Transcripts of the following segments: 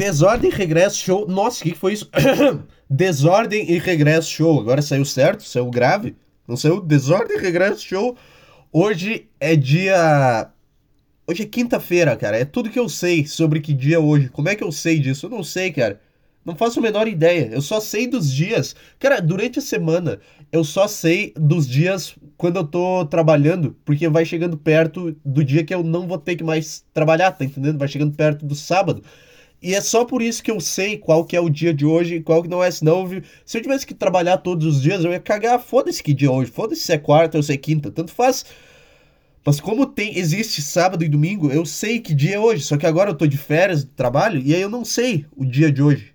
Desordem, regresso, show. Nossa, o que, que foi isso? Desordem e regresso, show. Agora saiu certo? Saiu grave? Não saiu? Desordem, regresso, show. Hoje é dia. Hoje é quinta-feira, cara. É tudo que eu sei sobre que dia é hoje. Como é que eu sei disso? Eu não sei, cara. Não faço a menor ideia. Eu só sei dos dias. Cara, durante a semana, eu só sei dos dias quando eu tô trabalhando, porque vai chegando perto do dia que eu não vou ter que mais trabalhar, tá entendendo? Vai chegando perto do sábado. E é só por isso que eu sei qual que é o dia de hoje e qual que não é. Senão, se eu tivesse que trabalhar todos os dias, eu ia cagar. Foda-se que dia é hoje. Foda-se se é quarta ou se é quinta. Tanto faz. Mas como tem existe sábado e domingo, eu sei que dia é hoje. Só que agora eu tô de férias do trabalho e aí eu não sei o dia de hoje.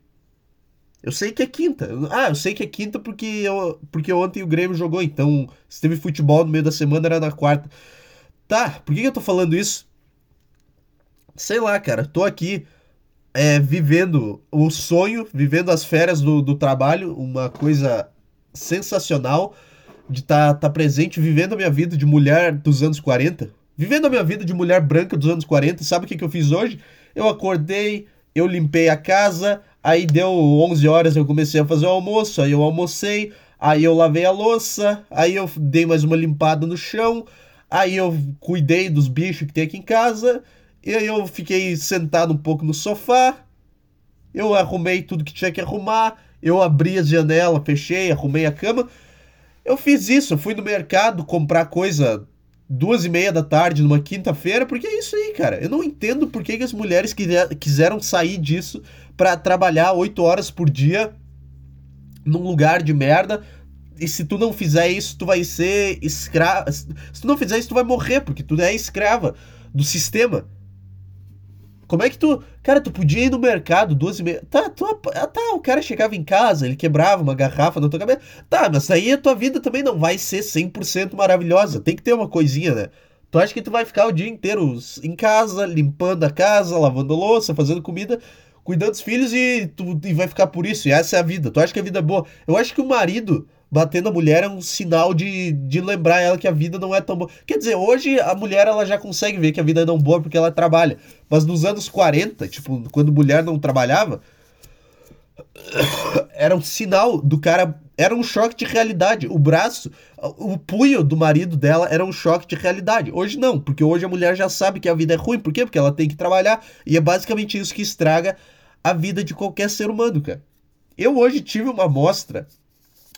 Eu sei que é quinta. Ah, eu sei que é quinta porque, eu, porque ontem o Grêmio jogou. Então, se teve futebol no meio da semana, era na quarta. Tá, por que, que eu tô falando isso? Sei lá, cara. Tô aqui é, vivendo o sonho, vivendo as férias do, do trabalho. Uma coisa sensacional de estar tá, tá presente, vivendo a minha vida de mulher dos anos 40. Vivendo a minha vida de mulher branca dos anos 40. Sabe o que, que eu fiz hoje? Eu acordei, eu limpei a casa, Aí deu 11 horas, eu comecei a fazer o almoço, aí eu almocei, aí eu lavei a louça, aí eu dei mais uma limpada no chão, aí eu cuidei dos bichos que tem aqui em casa, e aí eu fiquei sentado um pouco no sofá, eu arrumei tudo que tinha que arrumar, eu abri a janela, fechei, arrumei a cama. Eu fiz isso, eu fui no mercado comprar coisa duas e meia da tarde numa quinta-feira, porque é isso aí, cara. Eu não entendo por que, que as mulheres quiseram sair disso para trabalhar oito horas por dia num lugar de merda. E se tu não fizer isso, tu vai ser escravo. Se tu não fizer isso, tu vai morrer, porque tu é escrava do sistema. Como é que tu. Cara, tu podia ir no mercado duas e meia. Tá, tu, ah, tá, o cara chegava em casa, ele quebrava uma garrafa na tua cabeça. Tá, mas aí a tua vida também não vai ser 100% maravilhosa. Tem que ter uma coisinha, né? Tu acha que tu vai ficar o dia inteiro em casa, limpando a casa, lavando louça, fazendo comida cuidando dos filhos e, tu, e vai ficar por isso. E essa é a vida. Tu acha que a vida é boa? Eu acho que o marido batendo a mulher é um sinal de, de lembrar ela que a vida não é tão boa. Quer dizer, hoje a mulher ela já consegue ver que a vida é não boa porque ela trabalha. Mas nos anos 40, tipo, quando mulher não trabalhava, era um sinal do cara. Era um choque de realidade. O braço, o punho do marido dela era um choque de realidade. Hoje não, porque hoje a mulher já sabe que a vida é ruim. Por quê? Porque ela tem que trabalhar. E é basicamente isso que estraga a vida de qualquer ser humano, cara. Eu hoje tive uma amostra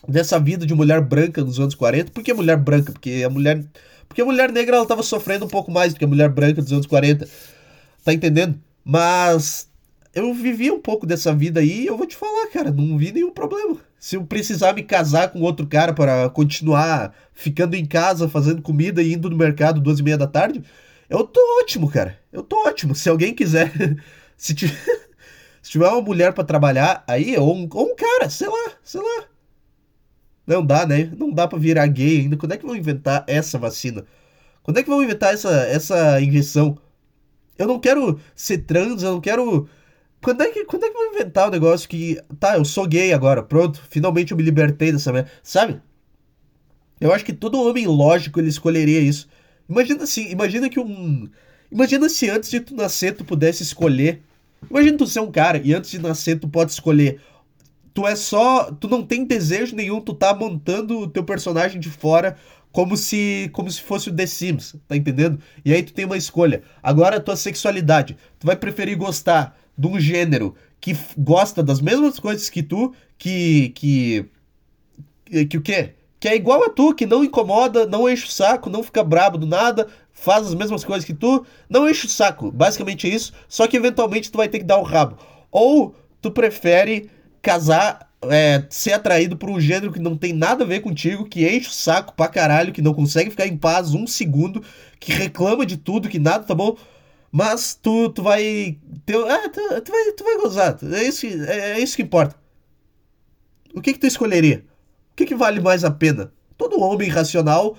dessa vida de mulher branca nos anos 40. Por que mulher branca? Porque a mulher. Porque a mulher negra ela tava sofrendo um pouco mais do que a mulher branca dos anos 40. Tá entendendo? Mas eu vivi um pouco dessa vida aí e eu vou te falar, cara, não vi nenhum problema. Se eu precisar me casar com outro cara para continuar ficando em casa, fazendo comida e indo no mercado duas e meia da tarde, eu tô ótimo, cara. Eu tô ótimo. Se alguém quiser. se tiver. Se tiver uma mulher para trabalhar aí, ou um, ou um cara, sei lá, sei lá. Não dá, né? Não dá para virar gay ainda. Quando é que vão inventar essa vacina? Quando é que vão inventar essa, essa injeção? Eu não quero ser trans, eu não quero. Quando é, que, quando é que vão inventar o um negócio que. Tá, eu sou gay agora, pronto, finalmente eu me libertei dessa merda. Sabe? Eu acho que todo homem lógico ele escolheria isso. Imagina assim, imagina que um. Imagina se antes de tu nascer tu pudesse escolher Imagina tu ser um cara e antes de nascer tu pode escolher. Tu é só. Tu não tem desejo nenhum, tu tá montando o teu personagem de fora como se como se fosse o The Sims, tá entendendo? E aí tu tem uma escolha. Agora a tua sexualidade. Tu vai preferir gostar de um gênero que gosta das mesmas coisas que tu, que. que. que, que o quê? Que é igual a tu, que não incomoda, não enche o saco, não fica brabo do nada, faz as mesmas coisas que tu, não enche o saco. Basicamente é isso. Só que eventualmente tu vai ter que dar o rabo. Ou tu prefere casar, é, ser atraído por um gênero que não tem nada a ver contigo, que enche o saco pra caralho, que não consegue ficar em paz um segundo, que reclama de tudo, que nada tá bom. Mas tu, tu vai. Ter, ah, tu, tu, vai, tu vai gozar. É isso, que, é, é isso que importa. O que, que tu escolheria? O que, que vale mais a pena? Todo homem racional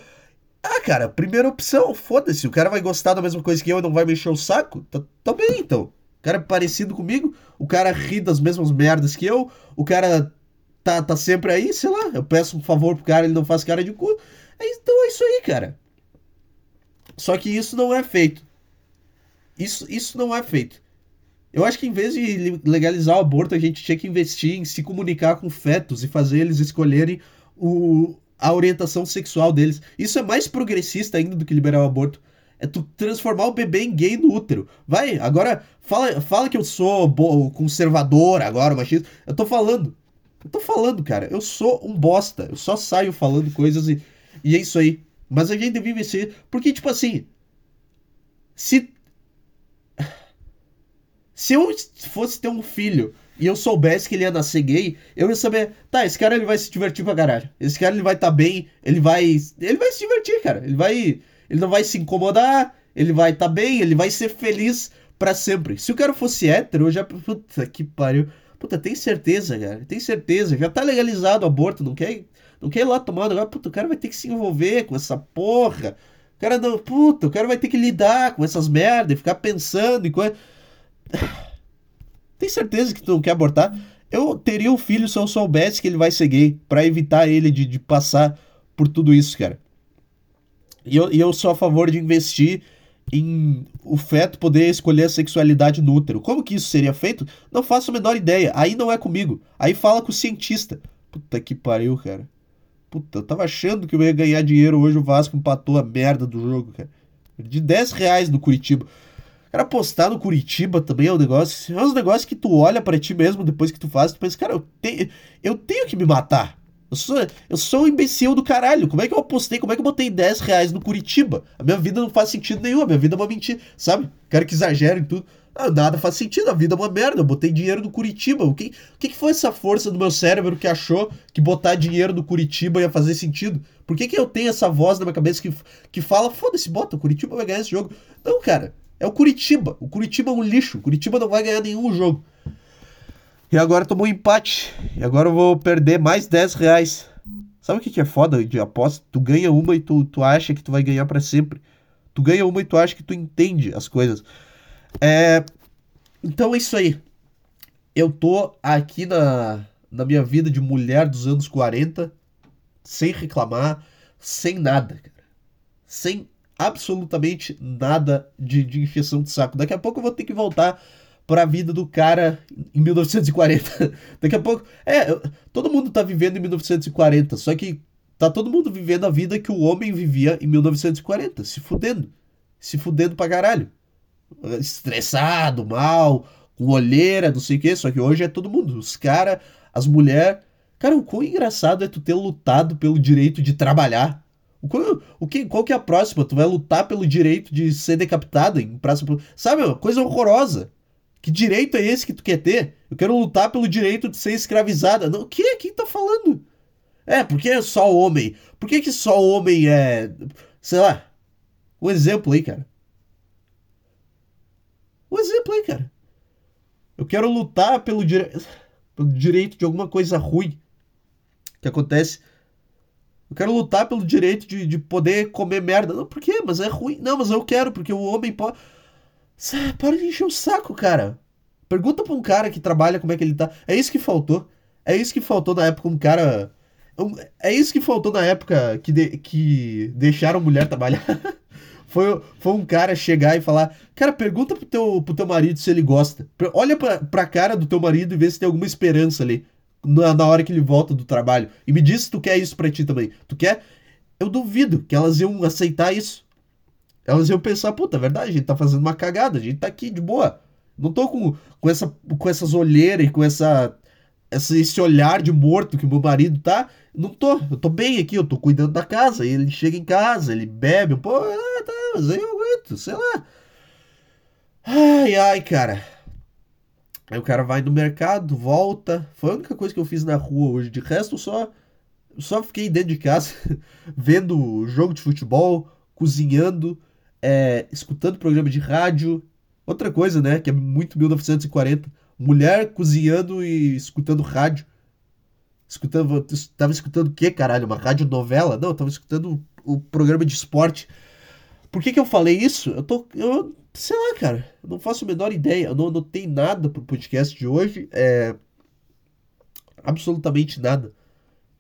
ah, cara, primeira opção, foda-se. O cara vai gostar da mesma coisa que eu e não vai mexer o saco? Tá, tá bem, então. O cara é parecido comigo, o cara ri das mesmas merdas que eu, o cara tá, tá sempre aí, sei lá, eu peço um favor pro cara, ele não faz cara de cu. É, então é isso aí, cara. Só que isso não é feito. Isso, isso não é feito. Eu acho que em vez de legalizar o aborto, a gente tinha que investir em se comunicar com fetos e fazer eles escolherem o, a orientação sexual deles. Isso é mais progressista ainda do que liberar o aborto. É tu transformar o bebê em gay no útero. Vai, agora fala, fala que eu sou conservador agora, machista. Eu tô falando. Eu tô falando, cara. Eu sou um bosta. Eu só saio falando coisas e, e é isso aí. Mas a gente devia investir. Porque, tipo assim. Se se eu fosse ter um filho e eu soubesse que ele ia nascer gay, eu ia saber, tá, esse cara ele vai se divertir pra caralho. Esse cara ele vai estar tá bem, ele vai. Ele vai se divertir, cara. Ele vai. Ele não vai se incomodar, ele vai estar tá bem, ele vai ser feliz para sempre. Se o cara fosse hétero, eu já. Puta que pariu. Puta, tem certeza, cara. Tem certeza. Já tá legalizado o aborto, não quer, não quer ir lá tomar agora. Puta, o cara vai ter que se envolver com essa porra. O cara não. Puta, o cara vai ter que lidar com essas merdas, ficar pensando em coisa. Tem certeza que tu não quer abortar? Eu teria um filho se eu soubesse que ele vai ser gay, para evitar ele de, de, passar por tudo isso, cara. E eu, e eu sou a favor de investir em o feto poder escolher a sexualidade no útero. Como que isso seria feito? Não faço a menor ideia. Aí não é comigo. Aí fala com o cientista. Puta que pariu, cara. Puta, eu tava achando que eu ia ganhar dinheiro hoje. O Vasco empatou a merda do jogo, cara. De 10 reais no Curitiba. Cara, apostar no Curitiba também é um negócio. É um negócio que tu olha para ti mesmo depois que tu faz, tu pensa, cara, eu, te, eu tenho que me matar. Eu sou, eu sou um imbecil do caralho. Como é que eu apostei? Como é que eu botei 10 reais no Curitiba? A minha vida não faz sentido nenhum. A minha vida é uma mentira, sabe? Quero que exagerem tudo. Ah, nada faz sentido, a vida é uma merda. Eu botei dinheiro no Curitiba. O que, o que foi essa força do meu cérebro que achou que botar dinheiro no Curitiba ia fazer sentido? Por que, que eu tenho essa voz na minha cabeça que, que fala, foda-se, bota, o Curitiba vai ganhar esse jogo? Não, cara. É o Curitiba. O Curitiba é um lixo. O Curitiba não vai ganhar nenhum jogo. E agora tomou um empate. E agora eu vou perder mais 10 reais. Sabe o que, que é foda de aposta? Tu ganha uma e tu, tu acha que tu vai ganhar para sempre. Tu ganha uma e tu acha que tu entende as coisas. É... Então é isso aí. Eu tô aqui na, na minha vida de mulher dos anos 40, sem reclamar, sem nada, cara. Sem absolutamente nada de, de encheção de saco. Daqui a pouco eu vou ter que voltar para a vida do cara em 1940. Daqui a pouco. É, todo mundo tá vivendo em 1940, só que tá todo mundo vivendo a vida que o homem vivia em 1940, se fudendo. Se fudendo pra caralho. Estressado, mal, com olheira, não sei o que, só que hoje é todo mundo. Os caras, as mulheres. Cara, o quão engraçado é tu ter lutado pelo direito de trabalhar qual, o que, qual que é a próxima? Tu vai lutar pelo direito de ser decapitado em praça Sabe, uma coisa horrorosa. Que direito é esse que tu quer ter? Eu quero lutar pelo direito de ser escravizada. Não, o que? Quem tá falando? É, porque é só homem. Por que, que só homem é. Sei lá. Um exemplo aí, cara. Um exemplo aí, cara. Eu quero lutar pelo, dire... pelo direito de alguma coisa ruim que acontece eu quero lutar pelo direito de, de poder comer merda. Não, por quê? Mas é ruim. Não, mas eu quero, porque o homem pode. Para de encher o saco, cara. Pergunta pra um cara que trabalha como é que ele tá. É isso que faltou. É isso que faltou na época um cara. É isso que faltou na época que, de... que deixaram mulher trabalhar. foi, foi um cara chegar e falar: Cara, pergunta pro teu, pro teu marido se ele gosta. Olha pra, pra cara do teu marido e vê se tem alguma esperança ali na, na hora que ele volta do trabalho. E me diz se tu quer isso pra ti também. Tu quer? Eu duvido que elas iam aceitar isso. Elas iam pensar, puta, é verdade, a gente tá fazendo uma cagada, a gente tá aqui de boa. Não tô com, com, essa, com essas olheiras e com essa, essa, esse olhar de morto que meu marido tá. Não tô, eu tô bem aqui, eu tô cuidando da casa. ele chega em casa, ele bebe, pô, ah, tá, mas aí eu aguento, sei lá. Ai, ai, cara. Aí o cara vai no mercado, volta. Foi a única coisa que eu fiz na rua hoje. De resto, só só fiquei dentro de casa vendo jogo de futebol, cozinhando, é, escutando programa de rádio. Outra coisa, né, que é muito 1940. Mulher cozinhando e escutando rádio. Escutando, tava escutando o que, caralho? Uma rádio novela? Não, tava escutando o, programa de esporte. Por que que eu falei isso? Eu tô eu Sei lá, cara. Não faço a menor ideia. Eu não anotei nada pro podcast de hoje. É. Absolutamente nada.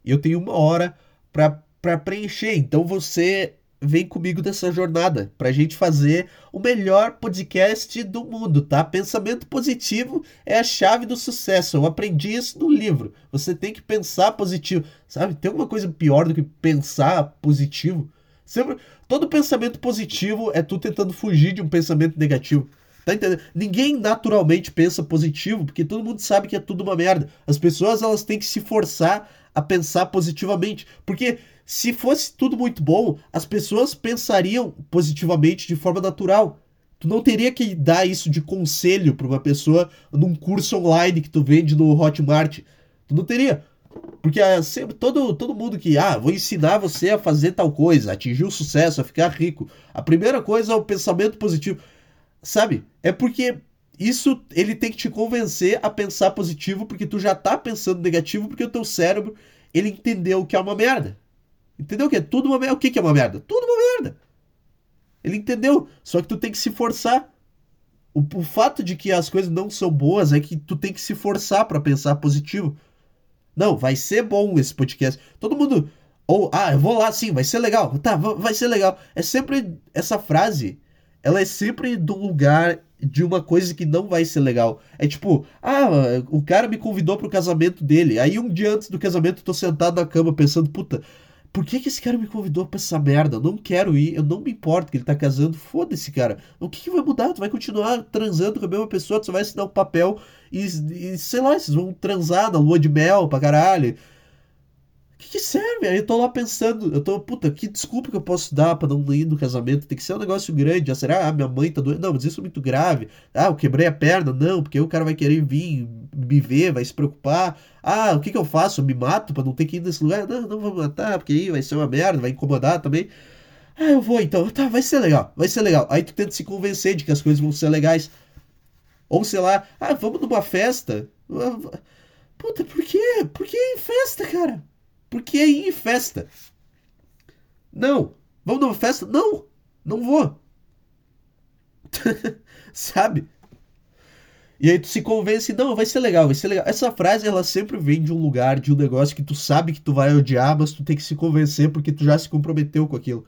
Eu tenho uma hora pra preencher. Então você vem comigo nessa jornada pra gente fazer o melhor podcast do mundo, tá? Pensamento positivo é a chave do sucesso. Eu aprendi isso no livro. Você tem que pensar positivo, sabe? Tem alguma coisa pior do que pensar positivo? Sempre, todo pensamento positivo é tu tentando fugir de um pensamento negativo. Tá entendendo? Ninguém naturalmente pensa positivo, porque todo mundo sabe que é tudo uma merda. As pessoas elas têm que se forçar a pensar positivamente, porque se fosse tudo muito bom, as pessoas pensariam positivamente de forma natural. Tu não teria que dar isso de conselho para uma pessoa num curso online que tu vende no Hotmart. Tu não teria. Porque é sempre todo, todo mundo que, ah, vou ensinar você a fazer tal coisa, atingir o sucesso, a ficar rico. A primeira coisa é o pensamento positivo. Sabe? É porque isso ele tem que te convencer a pensar positivo, porque tu já tá pensando negativo, porque o teu cérebro ele entendeu que é uma merda. Entendeu que é tudo uma merda? O que, que é uma merda? Tudo uma merda. Ele entendeu. Só que tu tem que se forçar. O, o fato de que as coisas não são boas é que tu tem que se forçar para pensar positivo. Não, vai ser bom esse podcast. Todo mundo. Ou, ah, eu vou lá sim, vai ser legal. Tá, vai ser legal. É sempre. Essa frase ela é sempre do lugar de uma coisa que não vai ser legal. É tipo, ah, o cara me convidou pro casamento dele. Aí um dia antes do casamento eu tô sentado na cama pensando, puta, por que, que esse cara me convidou pra essa merda? Eu não quero ir, eu não me importo que ele tá casando, foda-se, cara. O que, que vai mudar? Tu vai continuar transando com a mesma pessoa, tu só vai assinar um papel e, e sei lá, vocês vão transar na lua de mel pra caralho que, que serve? Aí eu tô lá pensando, eu tô, puta, que desculpa que eu posso dar pra não ir no casamento? Tem que ser um negócio grande. Ah, será? Ah, minha mãe tá doendo. Não, mas isso é muito grave. Ah, eu quebrei a perna. Não, porque o cara vai querer vir me ver, vai se preocupar. Ah, o que que eu faço? Eu me mato pra não ter que ir nesse lugar? Não, não vou matar, porque aí vai ser uma merda, vai incomodar também. Ah, eu vou então. Tá, vai ser legal, vai ser legal. Aí tu tenta se convencer de que as coisas vão ser legais. Ou sei lá, ah, vamos numa festa. Puta, por quê? Por que festa, cara? Porque é ir em festa. Não. Vamos numa festa? Não. Não vou. Sabe? E aí tu se convence, não, vai ser legal, vai ser legal. Essa frase, ela sempre vem de um lugar, de um negócio que tu sabe que tu vai odiar, mas tu tem que se convencer porque tu já se comprometeu com aquilo.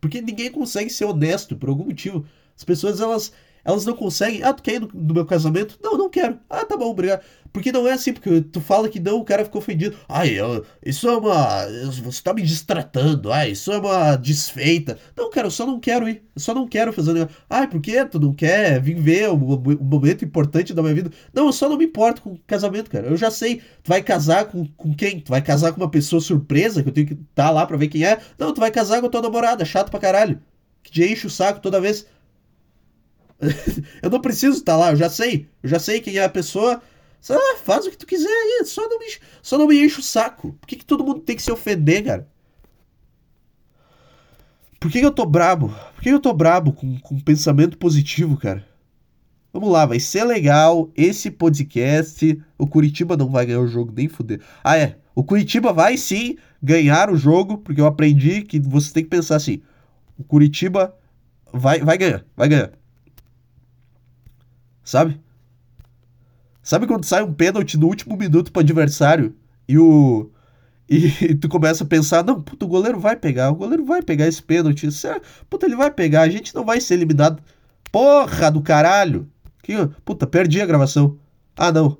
Porque ninguém consegue ser honesto por algum motivo. As pessoas, elas, elas não conseguem. Ah, tu quer ir no, no meu casamento? Não, não quero. Ah, tá bom, obrigado. Porque não é assim, porque tu fala que não, o cara ficou ofendido. Ai, isso é uma. Você tá me distratando. Ai, isso é uma desfeita. Não, cara, eu só não quero ir. Eu só não quero fazer negócio. Ai, por que tu não quer vir ver o, o, momento importante da minha vida? Não, eu só não me importo com casamento, cara. Eu já sei. Tu vai casar com, com quem? Tu vai casar com uma pessoa surpresa que eu tenho que estar tá lá pra ver quem é? Não, tu vai casar com a tua namorada, chato pra caralho. Que te enche o saco toda vez. eu não preciso estar tá lá, eu já sei. Eu já sei quem é a pessoa ah, faz o que tu quiser aí, só não me, só não me enche o saco. Por que, que todo mundo tem que se ofender, cara? Por que, que eu tô brabo? Por que, que eu tô brabo com, com pensamento positivo, cara? Vamos lá, vai ser legal esse podcast. O Curitiba não vai ganhar o jogo nem fuder. Ah, é. O Curitiba vai sim ganhar o jogo, porque eu aprendi que você tem que pensar assim: o Curitiba vai, vai ganhar, vai ganhar. Sabe? Sabe quando sai um pênalti no último minuto pro adversário e o. E tu começa a pensar, não, puta, o goleiro vai pegar, o goleiro vai pegar esse pênalti. É, puta, ele vai pegar, a gente não vai ser eliminado. Porra do caralho! Que, puta, perdi a gravação. Ah, não.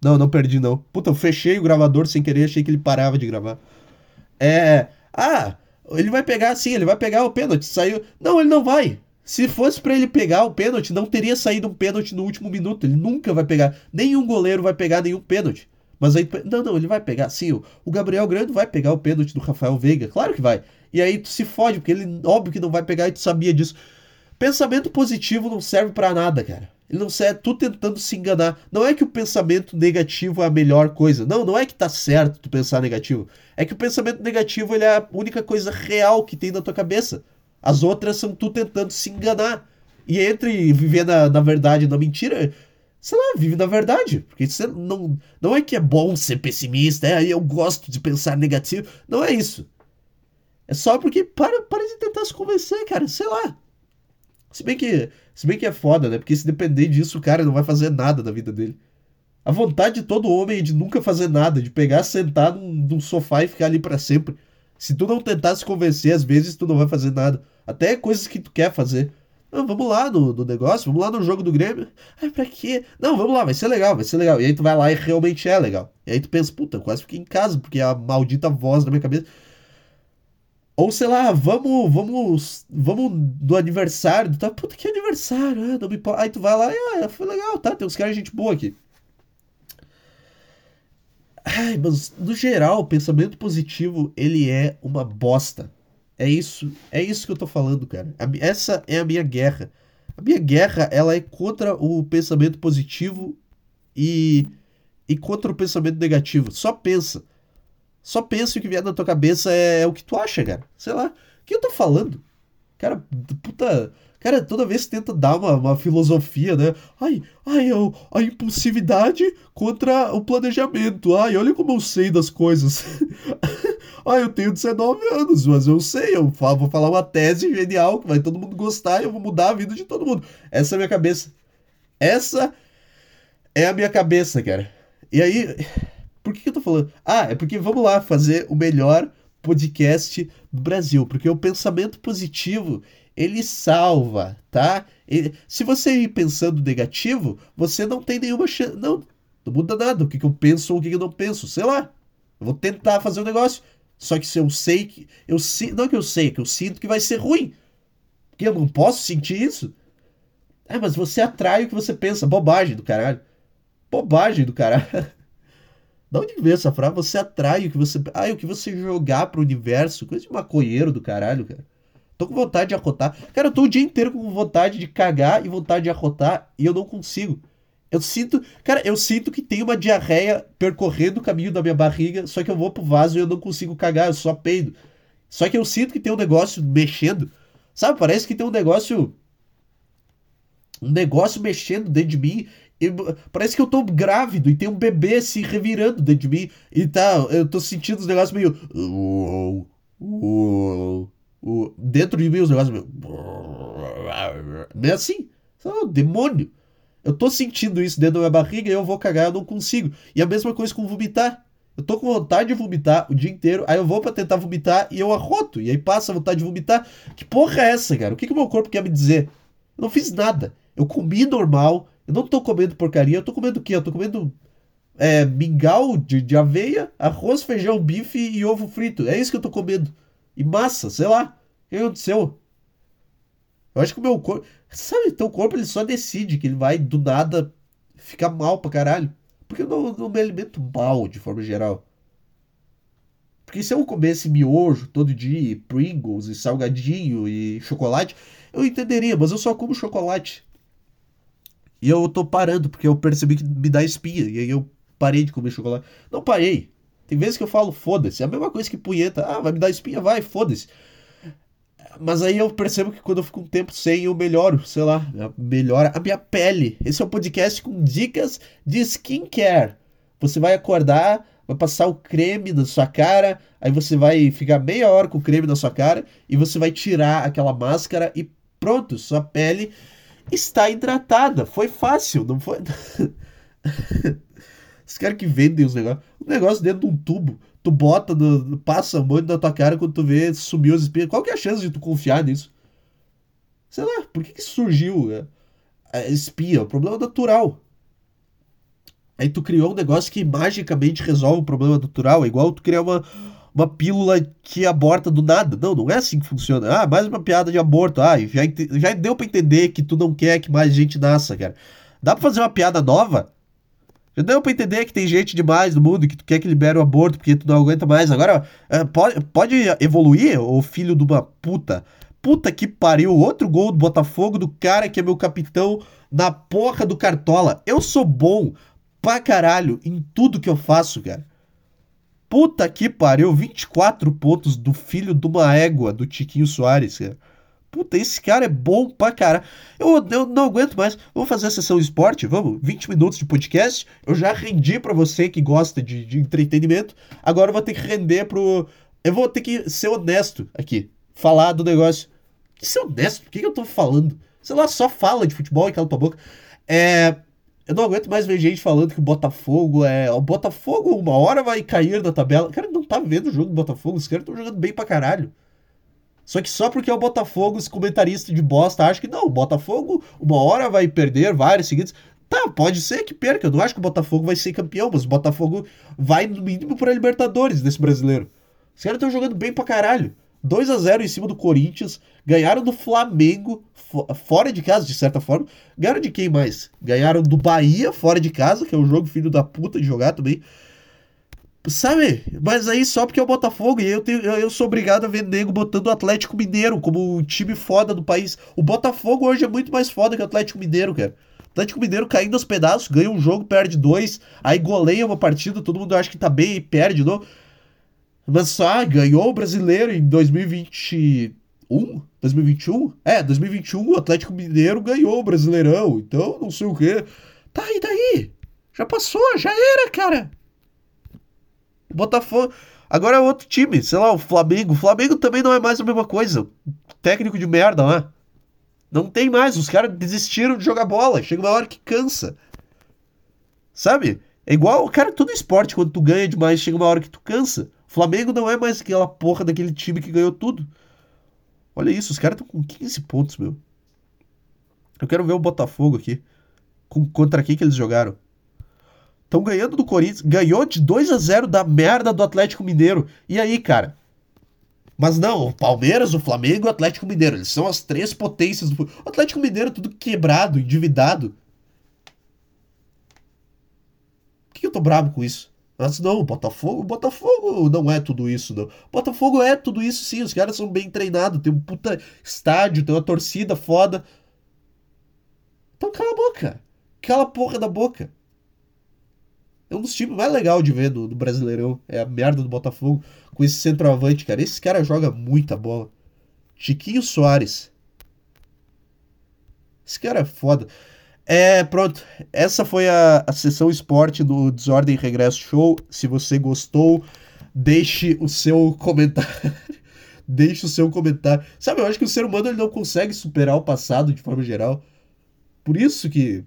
Não, não perdi, não. Puta, eu fechei o gravador sem querer, achei que ele parava de gravar. É. Ah, ele vai pegar sim, ele vai pegar o pênalti. Saiu. Não, ele não vai. Se fosse para ele pegar o pênalti, não teria saído um pênalti no último minuto. Ele nunca vai pegar. Nenhum goleiro vai pegar nenhum pênalti. Mas aí, não, não, ele vai pegar. Sim, o Gabriel Grande vai pegar o pênalti do Rafael Veiga. Claro que vai. E aí tu se fode, porque ele, óbvio que não vai pegar e tu sabia disso. Pensamento positivo não serve para nada, cara. Ele não serve, tu tentando se enganar. Não é que o pensamento negativo é a melhor coisa. Não, não é que tá certo tu pensar negativo. É que o pensamento negativo ele é a única coisa real que tem na tua cabeça. As outras são tu tentando se enganar. E entre viver na, na verdade e na mentira, sei lá, vive na verdade. Porque você não, não é que é bom ser pessimista, é, eu gosto de pensar negativo. Não é isso. É só porque para, para de tentar se convencer, cara, sei lá. Se bem que, se bem que é foda, né? Porque se depender disso, o cara não vai fazer nada da vida dele. A vontade de todo homem é de nunca fazer nada, de pegar, sentar num, num sofá e ficar ali para sempre. Se tu não tentar se convencer, às vezes tu não vai fazer nada. Até coisas que tu quer fazer. Não, vamos lá no, no negócio, vamos lá no jogo do Grêmio. Ai, pra quê? Não, vamos lá, vai ser legal, vai ser legal. E aí tu vai lá e realmente é legal. E aí tu pensa, puta, quase fiquei em casa, porque a maldita voz na minha cabeça. Ou sei lá, vamos, vamos, vamos do aniversário. Tá, puta, que aniversário? Ah, não me importa. Aí tu vai lá e, ah, foi legal, tá? Tem uns caras de gente boa aqui. Ai, mas no geral, o pensamento positivo, ele é uma bosta. É isso, é isso que eu tô falando, cara. Essa é a minha guerra. A minha guerra, ela é contra o pensamento positivo e e contra o pensamento negativo. Só pensa. Só pensa o que vier na tua cabeça é, é o que tu acha, cara. Sei lá. O que eu tô falando? Cara, puta. Cara, toda vez tenta dar uma, uma filosofia, né? Ai, ai, eu, a impulsividade contra o planejamento. Ai, olha como eu sei das coisas. ai, eu tenho 19 anos, mas eu sei, eu vou falar uma tese genial que vai todo mundo gostar e eu vou mudar a vida de todo mundo. Essa é a minha cabeça. Essa é a minha cabeça, cara. E aí, por que, que eu tô falando? Ah, é porque vamos lá fazer o melhor podcast do Brasil, porque o pensamento positivo ele salva, tá? Se você ir pensando negativo, você não tem nenhuma chance. Não, não muda nada. O que, que eu penso ou o que, que eu não penso. Sei lá. Eu vou tentar fazer um negócio. Só que se eu sei que. Eu, não que eu sei, é que eu sinto que vai ser ruim. Porque eu não posso sentir isso. É, mas você atrai o que você pensa. Bobagem do caralho. Bobagem do caralho. Da onde veio essa frase? Você atrai o que você. Ah, o que você jogar pro universo. Coisa de maconheiro do caralho, cara. Tô com vontade de arrotar. Cara, eu tô o dia inteiro com vontade de cagar e vontade de arrotar e eu não consigo. Eu sinto. Cara, eu sinto que tem uma diarreia percorrendo o caminho da minha barriga, só que eu vou pro vaso e eu não consigo cagar, eu só peido. Só que eu sinto que tem um negócio mexendo. Sabe, parece que tem um negócio. Um negócio mexendo dentro de mim. E parece que eu tô grávido e tem um bebê se revirando dentro de mim. E tá, eu tô sentindo os negócios meio. Dentro de mim os negócios. Meio assim. Oh, demônio. Eu tô sentindo isso dentro da minha barriga e eu vou cagar, eu não consigo. E a mesma coisa com vomitar. Eu tô com vontade de vomitar o dia inteiro, aí eu vou para tentar vomitar e eu arroto. E aí passa a vontade de vomitar. Que porra é essa, cara? O que, que o meu corpo quer me dizer? Eu não fiz nada. Eu comi normal. Eu não tô comendo porcaria. Eu tô comendo o quê? Eu tô comendo é, mingau de, de aveia, arroz, feijão, bife e ovo frito. É isso que eu tô comendo e massa, sei lá. O que aconteceu? Eu acho que o meu corpo. Sabe, teu corpo ele só decide que ele vai do nada ficar mal pra caralho. Porque eu não, não me alimento mal de forma geral. Porque se eu comesse miojo todo dia, e Pringles, e salgadinho, e chocolate, eu entenderia, mas eu só como chocolate. E eu tô parando, porque eu percebi que me dá espinha. E aí eu parei de comer chocolate. Não parei. Tem vezes que eu falo, foda-se. É a mesma coisa que punheta. Ah, vai me dar espinha? Vai, foda-se. Mas aí eu percebo que quando eu fico um tempo sem, eu melhoro, sei lá, melhora a minha pele. Esse é o um podcast com dicas de skincare. Você vai acordar, vai passar o creme na sua cara, aí você vai ficar meia hora com o creme na sua cara e você vai tirar aquela máscara e pronto, sua pele está hidratada. Foi fácil, não foi? Os caras que vendem os negócios. O negócio dentro de um tubo. Tu bota, no, passa um monte na tua cara quando tu vê sumiu as espinhas. Qual que é a chance de tu confiar nisso? Sei lá, por que, que surgiu né? a espinha? O problema natural. Aí tu criou um negócio que magicamente resolve o problema natural. É igual tu criar uma, uma pílula que aborta do nada. Não, não é assim que funciona. Ah, mais uma piada de aborto. Ah, já, já deu para entender que tu não quer que mais gente nasça, cara. Dá pra fazer uma piada nova? Já deu pra entender que tem gente demais no mundo que tu quer que libere o aborto porque tu não aguenta mais. Agora, é, pode, pode evoluir, o filho de uma puta. Puta que pariu. Outro gol do Botafogo do cara que é meu capitão na porra do Cartola. Eu sou bom pra caralho em tudo que eu faço, cara. Puta que pariu. 24 pontos do filho de uma égua do Tiquinho Soares, cara. Puta, esse cara é bom pra cara. Eu, eu não aguento mais. Vamos fazer a sessão esporte? Vamos? 20 minutos de podcast. Eu já rendi para você que gosta de, de entretenimento. Agora eu vou ter que render pro. Eu vou ter que ser honesto aqui. Falar do negócio. Ser honesto? O que, que eu tô falando? Sei lá, só fala de futebol e cala tua boca. É. Eu não aguento mais ver gente falando que o Botafogo é. O Botafogo uma hora vai cair na tabela. Cara, não tá vendo o jogo do Botafogo, os caras estão jogando bem pra caralho. Só que só porque é o Botafogo, os comentaristas de bosta acham que não, o Botafogo uma hora vai perder vários seguidos. Tá, pode ser que perca. Eu não acho que o Botafogo vai ser campeão, mas o Botafogo vai no mínimo pra Libertadores desse brasileiro. Os caras estão jogando bem pra caralho. 2 a 0 em cima do Corinthians, ganharam do Flamengo fora de casa, de certa forma. Ganharam de quem mais? Ganharam do Bahia fora de casa, que é um jogo filho da puta de jogar também. Sabe? Mas aí só porque é o Botafogo e eu, tenho, eu sou obrigado a ver nego botando o Atlético Mineiro como o time foda do país. O Botafogo hoje é muito mais foda que o Atlético Mineiro, cara. Atlético Mineiro caindo aos pedaços, ganha um jogo, perde dois, aí goleia uma partida, todo mundo acha que tá bem e perde de novo. Mas só ganhou o brasileiro em 2021? 2021? É, 2021 o Atlético Mineiro ganhou o Brasileirão, então não sei o quê. Tá, e daí? Já passou, já era, cara. Botafogo. Agora é outro time, sei lá, o Flamengo. O Flamengo também não é mais a mesma coisa. Técnico de merda né? Não tem mais. Os caras desistiram de jogar bola. Chega uma hora que cansa. Sabe? É igual, cara, todo esporte, quando tu ganha demais, chega uma hora que tu cansa. Flamengo não é mais aquela porra daquele time que ganhou tudo. Olha isso, os caras estão com 15 pontos, meu. Eu quero ver o Botafogo aqui. Com, contra quem que eles jogaram? Estão ganhando do Corinthians. Ganhou de 2 a 0 da merda do Atlético Mineiro. E aí, cara? Mas não, o Palmeiras, o Flamengo e o Atlético Mineiro. Eles são as três potências do. O Atlético Mineiro tudo quebrado, endividado. Por que eu tô bravo com isso? Mas não, o Botafogo, o Botafogo não é tudo isso, não. Botafogo é tudo isso sim, os caras são bem treinados, tem um puta estádio, tem uma torcida foda. Então cala a boca. Cala a porra da boca. É um dos times mais legais de ver do, do Brasileirão. É a merda do Botafogo com esse centroavante, cara. Esse cara joga muita bola. Chiquinho Soares. Esse cara é foda. É, pronto. Essa foi a, a sessão esporte do Desordem Regresso Show. Se você gostou, deixe o seu comentário. deixe o seu comentário. Sabe, eu acho que o ser humano ele não consegue superar o passado de forma geral. Por isso que